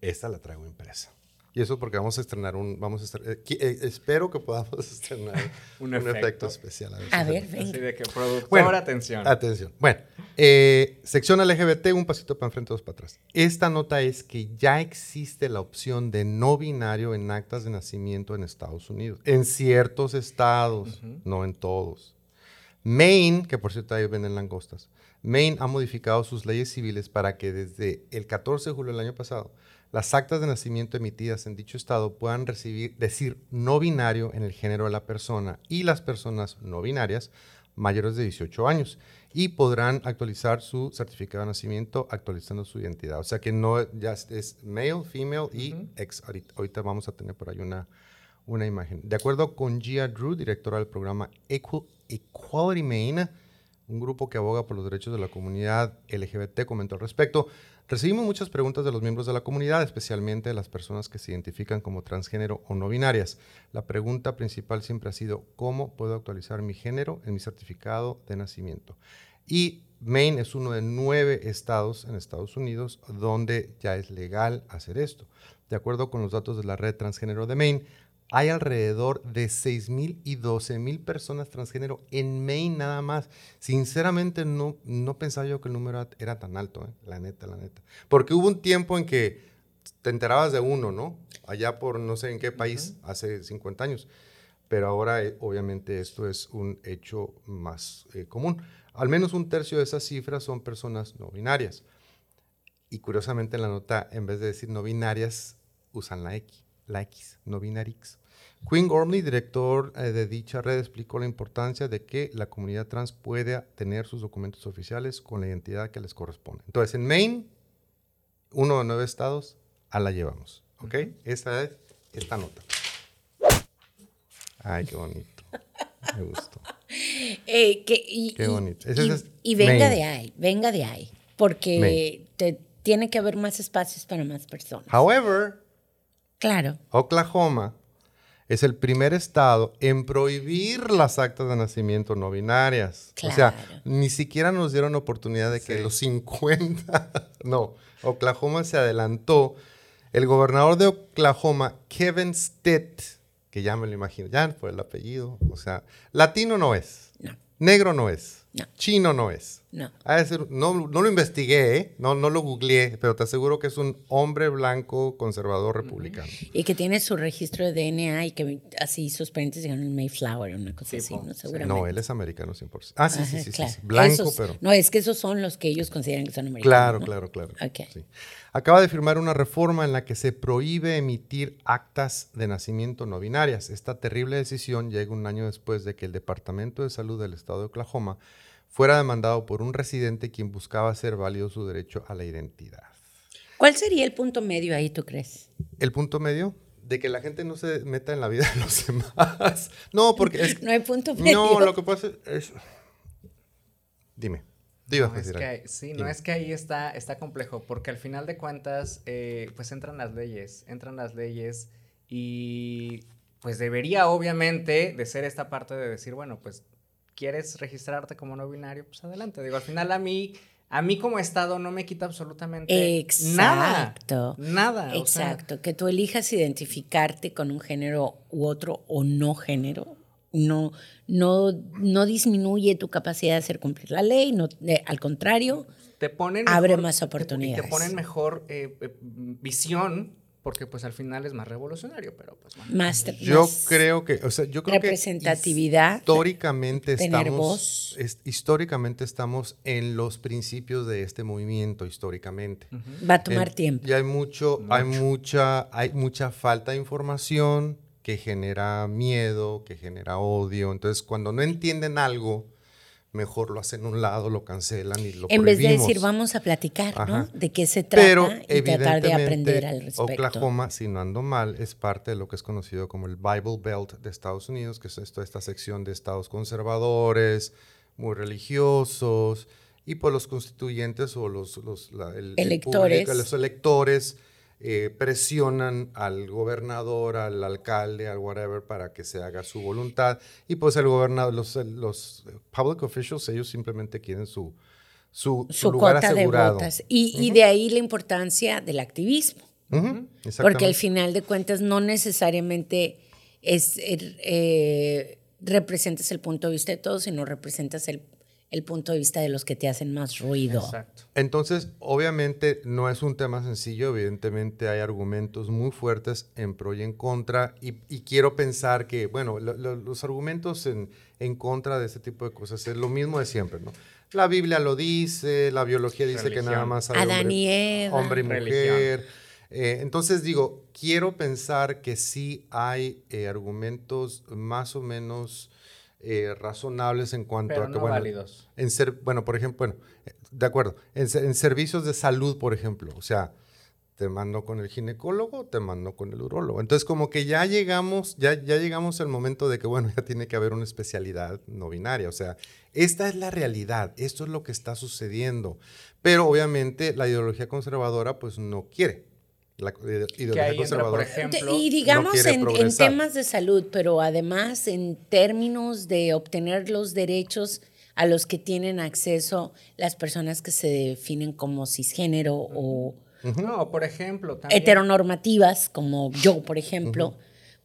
Esta la traigo impresa. Y eso porque vamos a estrenar un, vamos a eh, eh, espero que podamos estrenar un, efecto. especial. A ver, venga. Así de que productor, atención. Atención. Bueno, eh, sección LGBT, un pasito para enfrente, dos para atrás. Esta nota es que ya existe la opción de no binario en actas de nacimiento en Estados Unidos. En ciertos estados, no en todos. Maine, que por cierto ahí venden langostas, Maine ha modificado sus leyes civiles para que desde el 14 de julio del año pasado las actas de nacimiento emitidas en dicho estado puedan recibir, decir no binario en el género de la persona y las personas no binarias mayores de 18 años y podrán actualizar su certificado de nacimiento actualizando su identidad. O sea que no ya es male, female y ex. Ahorita, vamos a tener por ahí una, una imagen. De acuerdo con Gia Drew, directora del programa Equality Maine, un grupo que aboga por los derechos de la comunidad LGBT, comentó al respecto. Recibimos muchas preguntas de los miembros de la comunidad, especialmente de las personas que se identifican como transgénero o no binarias. La pregunta principal siempre ha sido, ¿cómo puedo actualizar mi género en mi certificado de nacimiento? Y Maine es uno de nueve estados en Estados Unidos donde ya es legal hacer esto. De acuerdo con los datos de la red transgénero de Maine, hay alrededor de 6.000 y 12.000 personas transgénero en Maine nada más. Sinceramente no, no pensaba yo que el número era tan alto, ¿eh? la neta, la neta. Porque hubo un tiempo en que te enterabas de uno, ¿no? Allá por no sé en qué país, hace 50 años. Pero ahora eh, obviamente esto es un hecho más eh, común. Al menos un tercio de esas cifras son personas no binarias. Y curiosamente en la nota, en vez de decir no binarias, usan la X, la X, no binarix. Quinn Gormley, director eh, de dicha red, explicó la importancia de que la comunidad trans pueda tener sus documentos oficiales con la identidad que les corresponde. Entonces, en Maine, uno de nueve estados, a la llevamos. ¿Ok? Esta es esta nota. Ay, qué bonito. Me gustó. Eh, y, qué bonito. y, venga de ahí, venga de ahí. Porque te, tiene que haber más espacios para más personas. However, claro. Oklahoma es el primer estado en prohibir las actas de nacimiento no binarias. O sea, ni siquiera nos dieron oportunidad de que los 50, no, Oklahoma se adelantó. El gobernador de Oklahoma, Kevin Stitt, que ya me lo imagino, ya por el apellido, o sea, latino no es, negro no es, Chino no es. No. no, no, lo investigué, ¿eh? no, no lo googleé, pero te aseguro que es un hombre blanco conservador republicano. Y que tiene su registro de DNA y que así sus parentes llegan en Mayflower, una cosa así, ¿no? Seguramente. No, él es americano 100%. Ah, sí, sí, sí, sí, Blanco, pero. No, es que esos son los que ellos consideran que son americanos. Claro, claro, claro. Acaba de firmar una reforma en la que se prohíbe emitir actas de nacimiento no binarias. Esta terrible decisión llega un año después de que el Departamento de Salud del Estado de Oklahoma fuera demandado por un residente quien buscaba hacer válido su derecho a la identidad. ¿Cuál sería el punto medio ahí, tú crees? El punto medio de que la gente no se meta en la vida de los demás. No, porque es, no hay punto medio. No, lo que pasa es, dime. No, es que, sí, no es que ahí está, está complejo, porque al final de cuentas, eh, pues entran las leyes, entran las leyes y pues debería obviamente de ser esta parte de decir, bueno, pues quieres registrarte como no binario, pues adelante. Digo, al final a mí, a mí como Estado no me quita absolutamente Exacto. nada. Nada. Exacto. que tú elijas identificarte con un género u otro o no género. No, no, no disminuye tu capacidad de hacer cumplir la ley, no, al contrario, te ponen abre más oportunidades. Te, te ponen mejor eh, eh, visión porque pues al final es más revolucionario, pero pues más, yo creo que, o sea, yo creo representatividad, que históricamente estamos históricamente estamos en los principios de este movimiento históricamente. Va a tomar tiempo. Y hay mucho, hay mucha hay mucha falta de información que genera miedo, que genera odio, entonces cuando no entienden algo, mejor lo hacen a un lado, lo cancelan y lo En vez de decir, vamos a platicar, ¿no? De qué se trata y tratar de aprender al respecto. Oklahoma, si no ando mal, es parte de lo que es conocido como el Bible Belt de Estados Unidos, que es esto, esta sección de estados conservadores, muy religiosos, y por los constituyentes o los, los electores. los electores eh, presionan al gobernador, al alcalde, al whatever, para que se haga su voluntad. Y pues el gobernador, los, los public officials, ellos simplemente quieren su, su, lugar asegurado. de votos. Y, de ahí la importancia del activismo. Porque al final de cuentas no necesariamente es, eh, representas el punto de vista de todos, sino representas el el punto de vista de los que te hacen más ruido. Exacto. Entonces, obviamente no es un tema sencillo, evidentemente hay argumentos muy fuertes en pro y en contra, y, quiero pensar que, bueno, los argumentos en, en, contra de este tipo de cosas es lo mismo de siempre, ¿no? La Biblia lo dice, la biología dice que nada más hay hombre, hombre, y mujer. Eh, entonces digo, quiero pensar que sí hay eh, argumentos más o menos eh, razonables en cuanto a que, bueno, válidos. En ser, bueno, por ejemplo, bueno, de acuerdo, en, servicios de salud, por ejemplo, o sea, te mando con el ginecólogo, te mando con el urólogo. Entonces, como que ya llegamos, ya, ya llegamos al momento de que, bueno, ya tiene que haber una especialidad no binaria. O sea, esta es la realidad, esto es lo que está sucediendo. Pero obviamente la ideología conservadora, pues no quiere. La ideología conservadora. Por ejemplo, y digamos en, en temas de salud, pero además en términos de obtener los derechos a los que tienen acceso las personas que se definen como cisgénero o no, por ejemplo, heteronormativas, como yo, por ejemplo,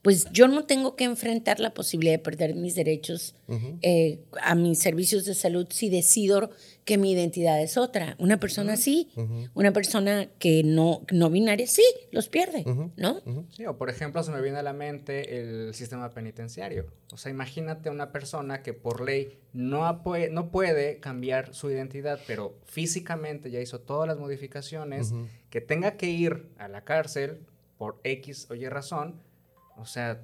pues yo no tengo que enfrentar la posibilidad de perder mis derechos eh, a mis servicios de salud si decido que mi identidad es otra. Una persona sí, una persona que no, no binaria sí, los pierde, ¿no? Sí, o por ejemplo se me viene a la mente el sistema penitenciario. O sea, imagínate una persona que por ley no, no puede cambiar su identidad, pero físicamente ya hizo todas las modificaciones, que tenga que ir a la cárcel por X o Y razón, o sea,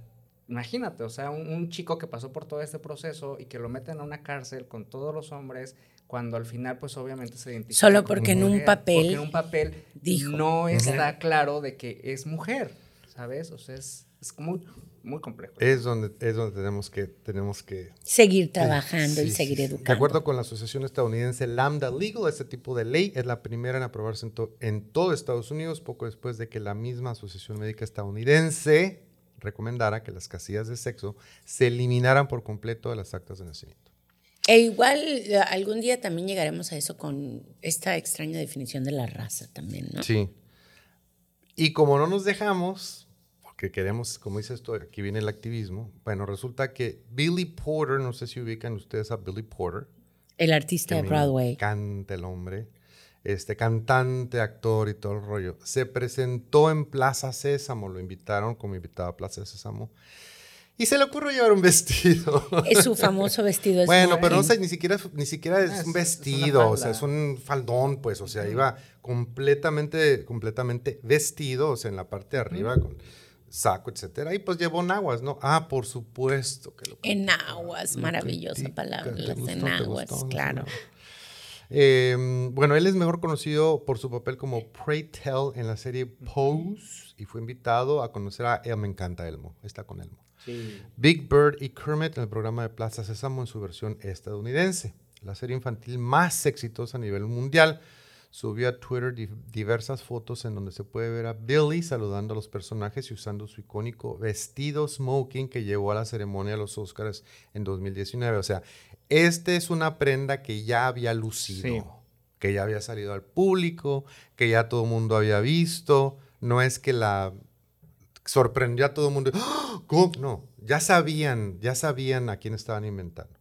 imagínate, o sea, un, chico que pasó por todo este proceso y que lo meten a una cárcel con todos los hombres, cuando al final, pues obviamente se identifica. Solo porque en un papel. Porque en un papel dijo. no está claro de que es mujer, ¿sabes? O sea, es, es muy, muy complejo. Es donde, es donde tenemos que, tenemos que seguir trabajando y seguir educando. De acuerdo con la Asociación Estadounidense Lambda Legal, este tipo de ley es la primera en aprobarse en, en todo Estados Unidos, poco después de que la misma Asociación Médica Estadounidense recomendara que las casillas de sexo se eliminaran por completo de las actas de nacimiento. E igual algún día también llegaremos a eso con esta extraña definición de la raza también, ¿no? Sí. Y como no nos dejamos, porque queremos, como dice esto, aquí viene el activismo, bueno, resulta que Billy Porter, no sé si ubican ustedes a Billy Porter. El artista de Broadway. Canta el hombre este cantante, actor y todo el rollo. Se presentó en Plaza Sésamo, lo invitaron como invitado a Plaza Sésamo. Y se le ocurrió llevar un vestido. Es su famoso vestido. bueno, pero no sé, ni siquiera, ni siquiera es, ah, un vestido, o sea, es un faldón, pues, o sea, iba completamente, completamente vestido, o sea, en la parte de arriba con saco, etcétera, y pues llevó naguas, ¿no? Ah, por supuesto que lo Enaguas, maravillosa palabra, las enaguas, claro. Em, bueno, él es mejor conocido por su papel como Pray Tell en la serie Pose y fue invitado a conocer a él. Me encanta Elmo, está con Elmo. Big Bird y Kermit en el programa de Plaza Sésamo en su versión estadounidense. La serie infantil más exitosa a nivel mundial. Subió a Twitter diversas fotos en donde se puede ver a Billy saludando a los personajes y usando su icónico vestido smoking que llevó a la ceremonia de los Oscars en 2019. O sea, esta es una prenda que ya había lucido, que ya había salido al público, que ya todo el mundo había visto. No es que la sorprendió a todo el mundo. ¡Ah! No, ya sabían, ya sabían a quién estaban inventando.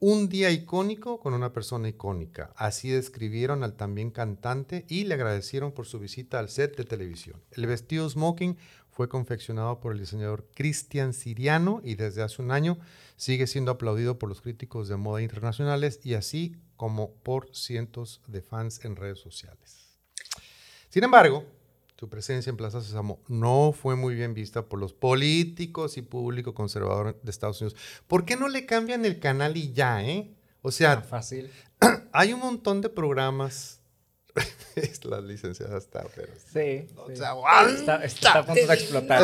Un día icónico con una persona icónica. Así describieron al también cantante y le agradecieron por su visita al set de televisión. El vestido smoking fue confeccionado por el diseñador Cristian Siriano y desde hace un año sigue siendo aplaudido por los críticos de moda internacionales y así como por cientos de fans en redes sociales. Sin embargo, su presencia en Plaza Sésamo no fue muy bien vista por los políticos y público conservador de Estados Unidos. ¿Por qué no le cambian el canal y ya, eh? O sea, ah, fácil. hay un montón de programas es la licenciada está, pero. Sí. Está, a punto de explotar.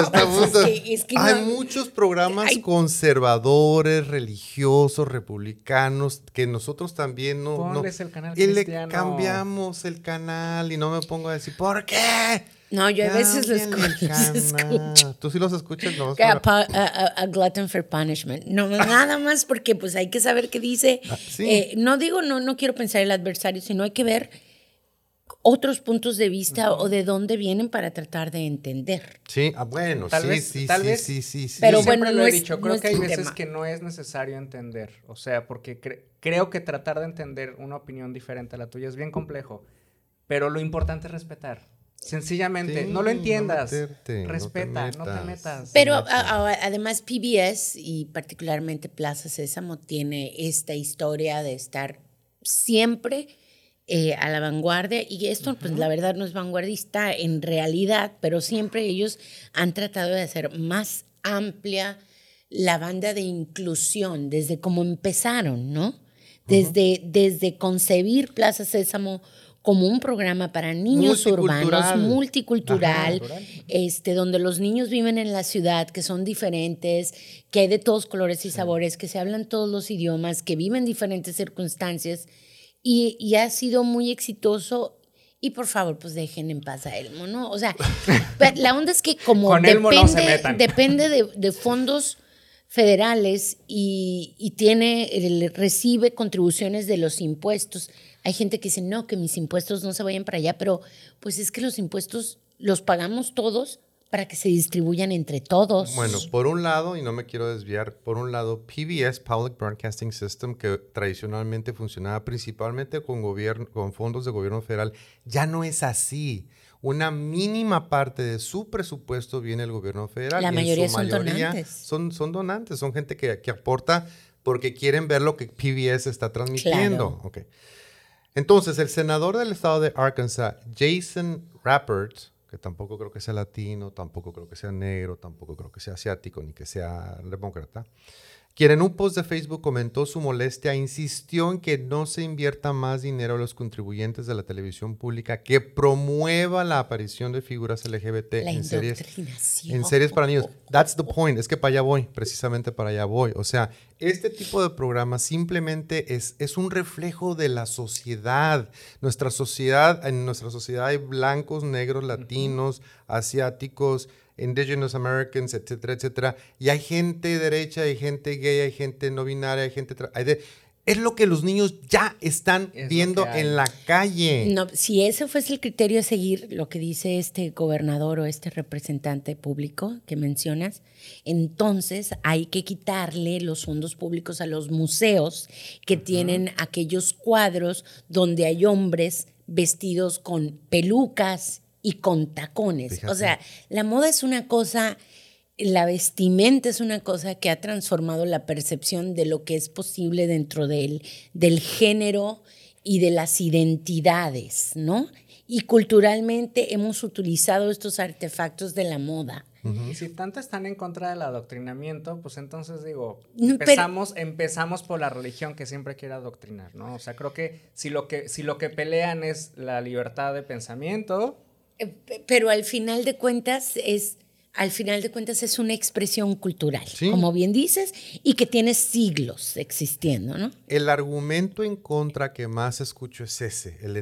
hay muchos programas conservadores, religiosos, republicanos, que nosotros también no. no el canal y le cambiamos el canal y no me pongo a decir, ¿por qué? No, yo a veces los escucho, ¿Tú sí los escuchas? No, a, glutton for punishment. No, nada más porque pues hay que saber qué dice. Ah, eh, no digo, no, no quiero pensar el adversario, sino hay que ver otros puntos de vista o de dónde vienen para tratar de entender. Sí, ah, bueno, tal sí, vez, sí, tal sí, vez, sí, sí, sí, Pero bueno, lo he dicho, creo que hay veces que no es necesario entender, o sea, porque creo que tratar de entender una opinión diferente a la tuya es bien complejo, pero lo importante es respetar. Sencillamente, no lo entiendas, respeta, no te, metas. Pero además PBS y particularmente Plaza Sésamo tiene esta historia de estar siempre eh, a la vanguardia y esto pues la verdad no es vanguardista en realidad, pero siempre ellos han tratado de hacer más amplia la banda de inclusión desde cómo empezaron, ¿no? Desde, desde concebir Plaza Sésamo como un programa para niños urbanos, multicultural, este, donde los niños viven en la ciudad, que son diferentes, que hay de todos colores y sabores, que se hablan todos los idiomas, que viven diferentes circunstancias, y, y ha sido muy exitoso y por favor, pues dejen en paz a Elmo, ¿no? O sea, la onda es que como depende, depende de, de, fondos federales y, y tiene, recibe contribuciones de los impuestos. Hay gente que dice, no, que mis impuestos no se vayan para allá, pero pues es que los impuestos los pagamos todos para que se distribuyan entre todos. Bueno, por un lado, y no me quiero desviar, por un lado, PBS, Public Broadcasting System, que tradicionalmente funcionaba principalmente con, gobierno, con fondos de gobierno federal, ya no es así. Una mínima parte de su presupuesto viene del gobierno federal. La mayoría, son donantes. Son, son donantes, son gente que, que, aporta porque quieren ver lo que PBS está transmitiendo. Okay. Entonces, el senador del estado de Arkansas, Jason Rappert, que tampoco creo que sea latino, tampoco creo que sea negro, tampoco creo que sea asiático, ni que sea demócrata, quien en un post de Facebook comentó su molestia, insistió en que no se invierta más dinero a los contribuyentes de la televisión pública que promueva la aparición de figuras LGBT en series, en series para niños. That's the point, es que para allá voy, precisamente para allá voy. O sea, este tipo de programas simplemente es, es un reflejo de la sociedad. Nuestra sociedad, en nuestra sociedad hay blancos, negros, latinos, asiáticos, Indigenous Americans, etcétera, etcétera. Y hay gente derecha, hay gente gay, hay gente no binaria, hay gente... es lo que los niños ya están viendo en la calle. No, si ese fuese el criterio a seguir, lo que dice este gobernador o este representante público que mencionas, entonces hay que quitarle los fondos públicos a los museos que tienen aquellos cuadros donde hay hombres vestidos con pelucas y con tacones. O sea, la moda es una cosa, la vestimenta es una cosa que ha transformado la percepción de lo que es posible dentro del, del género y de las identidades, ¿no? Y culturalmente hemos utilizado estos artefactos de la moda. Y si tanto están en contra del adoctrinamiento, pues entonces digo, empezamos, empezamos por la religión que siempre quiere adoctrinar, ¿no? O sea, creo que si lo que, si lo que pelean es la libertad de pensamiento, pero al final de cuentas es al final de cuentas es una expresión cultural, como bien dices, y que tiene siglos existiendo, ¿no? El argumento en contra que más escucho es ese, el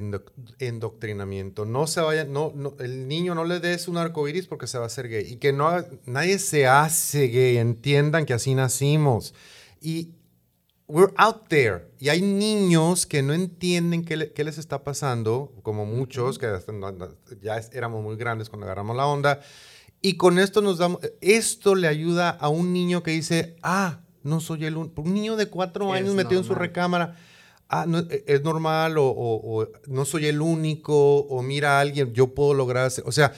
endoctrinamiento. No se vaya, no, no, el niño no le des un arco iris porque se va a hacer gay. Y que no, nadie se hace gay, entiendan que así nacimos. Y we're out there. Y hay niños que no entienden qué, qué les está pasando, como muchos, que ya éramos muy grandes cuando agarramos la onda. Y con esto nos damos, esto le ayuda a un niño que dice, ah, no soy el único, un niño de cuatro años metido en su recámara, ah, no, e, es normal, o, o, no soy el único, o mira a alguien, yo puedo lograr, o sea,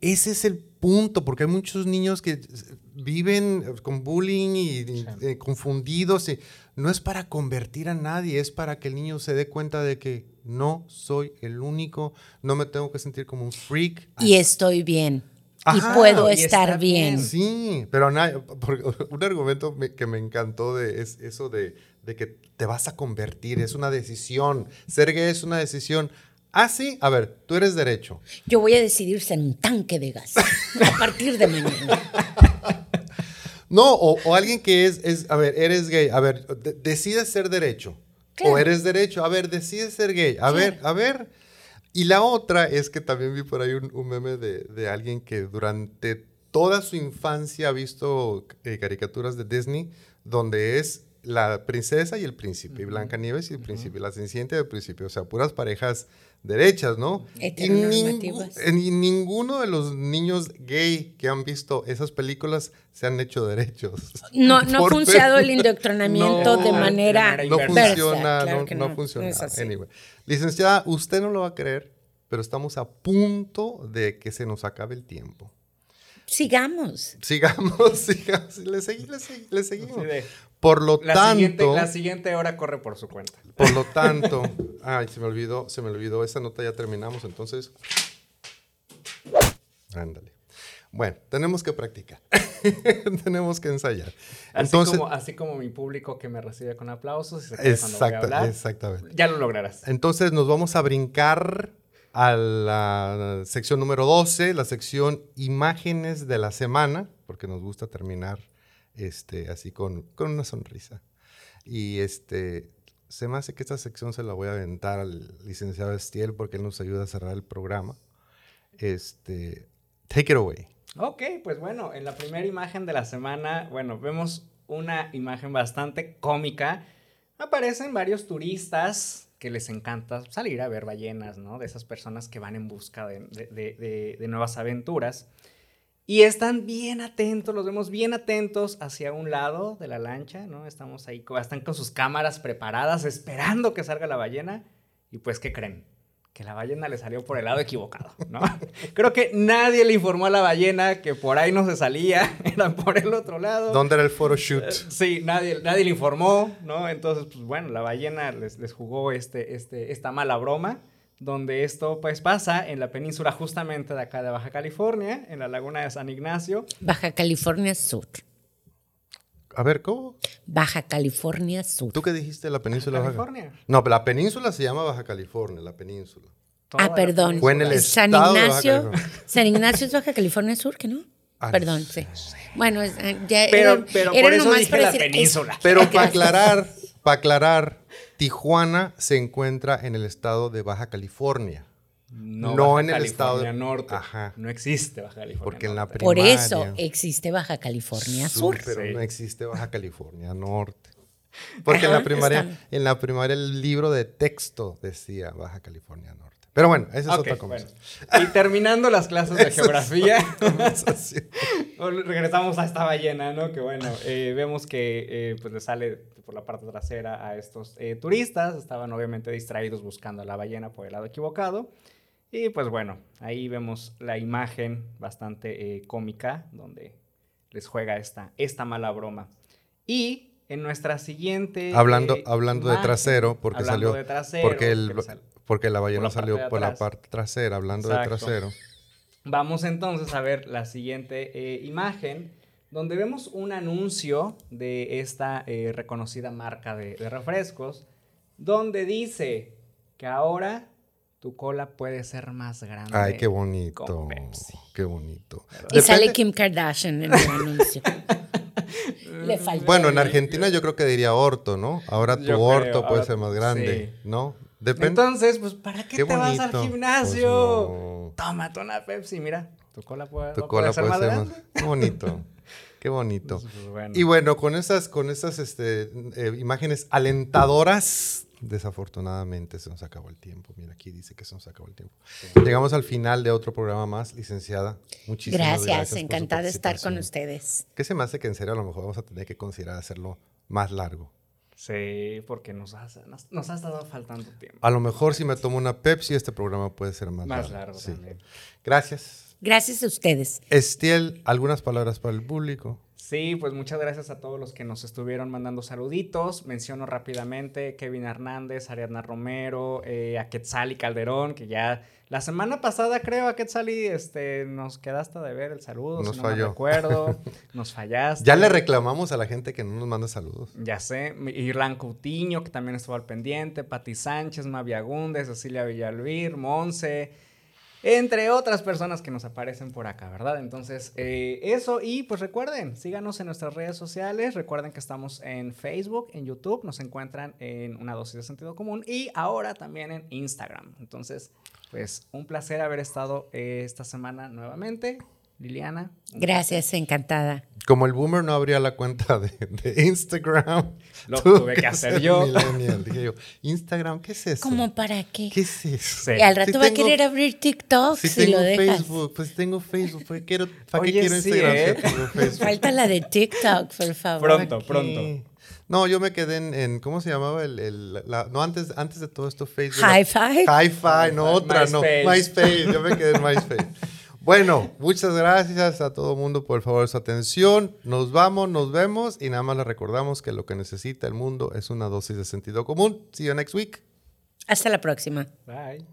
ese es el punto, porque hay muchos niños que viven con bullying y, eh, confundidos. Y no es para convertir a nadie, es para que el niño se dé cuenta de que no soy el único, no me tengo que sentir como un freak. Y estoy bien. y puedo estar, bien. Sí, pero un argumento que me encantó de, es eso de, de que te vas a convertir, es una decisión. Ser gay es una decisión. Ah, sí. A ver, tú eres derecho. Yo voy a decidir ser un tanque de gas a partir de mañana. No, o, alguien que es, es, a ver, eres gay. A ver, decides ser derecho. O eres derecho. A ver, decides ser gay. A ver, a ver. Y la otra es que también vi por ahí un, meme de, alguien que durante toda su infancia ha visto eh, caricaturas de Disney donde es la princesa y el príncipe, y Blanca Nieves y el príncipe, la cenicienta y el príncipe, o sea, puras parejas derechas, ¿no? Y, ninguno de los niños gay que han visto esas películas se han hecho derechos. No, no ha funcionado el indoctrinamiento de manera No funciona, no, funciona. Anyway. Licenciada, usted no lo va a creer, pero estamos a punto de que se nos acabe el tiempo. Sigamos. Sigamos, sigamos. Le, le, seguimos. Por lo la tanto. Siguiente, la siguiente hora corre por su cuenta. Por lo tanto. ay, se me olvidó, se me olvidó. Esa nota ya terminamos, entonces. Ándale. Bueno, tenemos que practicar. tenemos que ensayar. Así, como, así como mi público que me recibe con aplausos y se Exactamente. Ya lo lograrás. Entonces nos vamos a brincar a la sección número 12, la sección imágenes de la semana, porque nos gusta terminar este, así con, con una sonrisa. Y este, se me hace que esta sección se la voy a aventar al licenciado Estiel porque él nos ayuda a cerrar el programa. Este, take it away. Ok, pues bueno, en la primera imagen de la semana, bueno, vemos una imagen bastante cómica. Aparecen varios turistas que les encanta salir a ver ballenas, ¿no? De esas personas que van en busca de, nuevas aventuras. Y están bien atentos, los vemos bien atentos hacia un lado de la lancha, ¿no? Estamos ahí, están con sus cámaras preparadas, esperando que salga la ballena. Y pues, ¿qué creen? Que la ballena le salió por el lado equivocado, ¿no? Creo que nadie le informó a la ballena que por ahí no se salía, era por el otro lado. ¿Dónde era el photoshoot? shoot? Eh, sí, nadie, nadie le informó, ¿no? Entonces, pues bueno, la ballena les, les jugó este, este, esta mala broma, donde esto pues pasa en la península justamente de acá de Baja California, en la laguna de San Ignacio. Baja California Sur. A ver, ¿cómo? Baja California Sur. ¿Tú qué dijiste la península Baja California? No, pero la península se llama Baja California, la península. ah, perdón. Fue en el San Ignacio. San Ignacio es Baja California Sur, ¿que no? Ah, perdón, sí. Bueno, ya pero, pero por eso dije la península. pero para aclarar, para aclarar, Tijuana se encuentra en el estado de Baja California. No, en el estado de norte. No existe Baja California. Porque en la Por eso existe Baja California Sur. pero no existe Baja California Norte. Porque en la primaria, en la primaria el libro de texto decía Baja California Norte. Pero bueno, esa es otra cosa. Y terminando las clases de geografía, regresamos a esta ballena, ¿no? Que bueno, eh, vemos que eh, pues le sale por la parte trasera a estos eh, turistas. Estaban obviamente distraídos buscando a la ballena por el lado equivocado. Y pues bueno, ahí vemos la imagen bastante eh, cómica donde les juega esta, esta mala broma. Y en nuestra siguiente... Hablando, eh, hablando de trasero, porque salió... porque, el, porque la ballena salió por la parte trasera, hablando de trasero. Vamos entonces a ver la siguiente eh, imagen, donde vemos un anuncio de esta reconocida marca de refrescos, donde dice que ahora tu cola puede ser más grande. Ay, qué bonito. Qué bonito. Y sale Kim Kardashian en el anuncio. Le falta bueno, en Argentina yo creo que diría orto, ¿no? Ahora tu orto puede ser más grande, ¿no? Depende. Entonces, pues, ¿para qué, te vas al gimnasio? Pues Tómate una Pepsi, mira. Tu cola puede, tu cola ser, más, grande. Qué bonito. Qué bonito. Pues, y bueno, con esas, con esas este, eh, imágenes alentadoras Desafortunadamente se nos acabó el tiempo. Mira, aquí dice que se nos acabó el tiempo. Llegamos al final de otro programa más, licenciada. Muchísimas gracias. Gracias, encantada de estar con ustedes. ¿Qué se me hace que en serio a lo mejor vamos a tener que considerar hacerlo más largo? Sí, porque nos ha, nos, estado faltando tiempo. A lo mejor si me tomo una Pepsi, este programa puede ser más, más largo. también. Gracias. Gracias a ustedes. Estiel, ¿algunas palabras para el público? Sí, pues muchas gracias a todos los que nos estuvieron mandando saluditos. Menciono rápidamente Kevin Hernández, Ariadna Romero, eh, a Quetzali Calderón, que ya la semana pasada creo a Quetzali este, nos quedaste de ver el saludo, nos si no falló. recuerdo, nos fallaste. Ya le reclamamos a la gente que no nos manda saludos. Ya sé, Irlán Coutinho, que también estuvo al pendiente, Pati Sánchez, Mavia Gunde, Cecilia Villalvir, Monse, entre otras personas que nos aparecen por acá, ¿verdad? Entonces, eh, eso y pues recuerden, síganos en nuestras redes sociales, recuerden que estamos en Facebook, en YouTube, nos encuentran en una dosis de sentido común y ahora también en Instagram. Entonces, pues un placer haber estado eh, esta semana nuevamente. Liliana. Gracias, encantada. Como el boomer no abría la cuenta de, Instagram. Lo tuve que hacer yo. Dije yo, Instagram, ¿qué es eso? ¿Cómo para qué? ¿Qué es eso? Y al rato va a querer abrir TikTok si, si tengo lo dejas. Facebook, pues tengo Facebook. Pues quiero, ¿Para qué quiero Instagram ¿eh? Facebook? Falta la de TikTok, por favor. Pronto, pronto. No, yo me quedé en, ¿cómo se llamaba? El, el la, no, antes, antes de todo esto, Facebook. Hi-Fi. Hi-Fi, no otra, no. MySpace, yo me quedé en MySpace. Bueno, muchas gracias a todo el mundo por el favor de su atención. Nos vamos, nos vemos y nada más les recordamos que lo que necesita el mundo es una dosis de sentido común. See you next week. Hasta la próxima. Bye.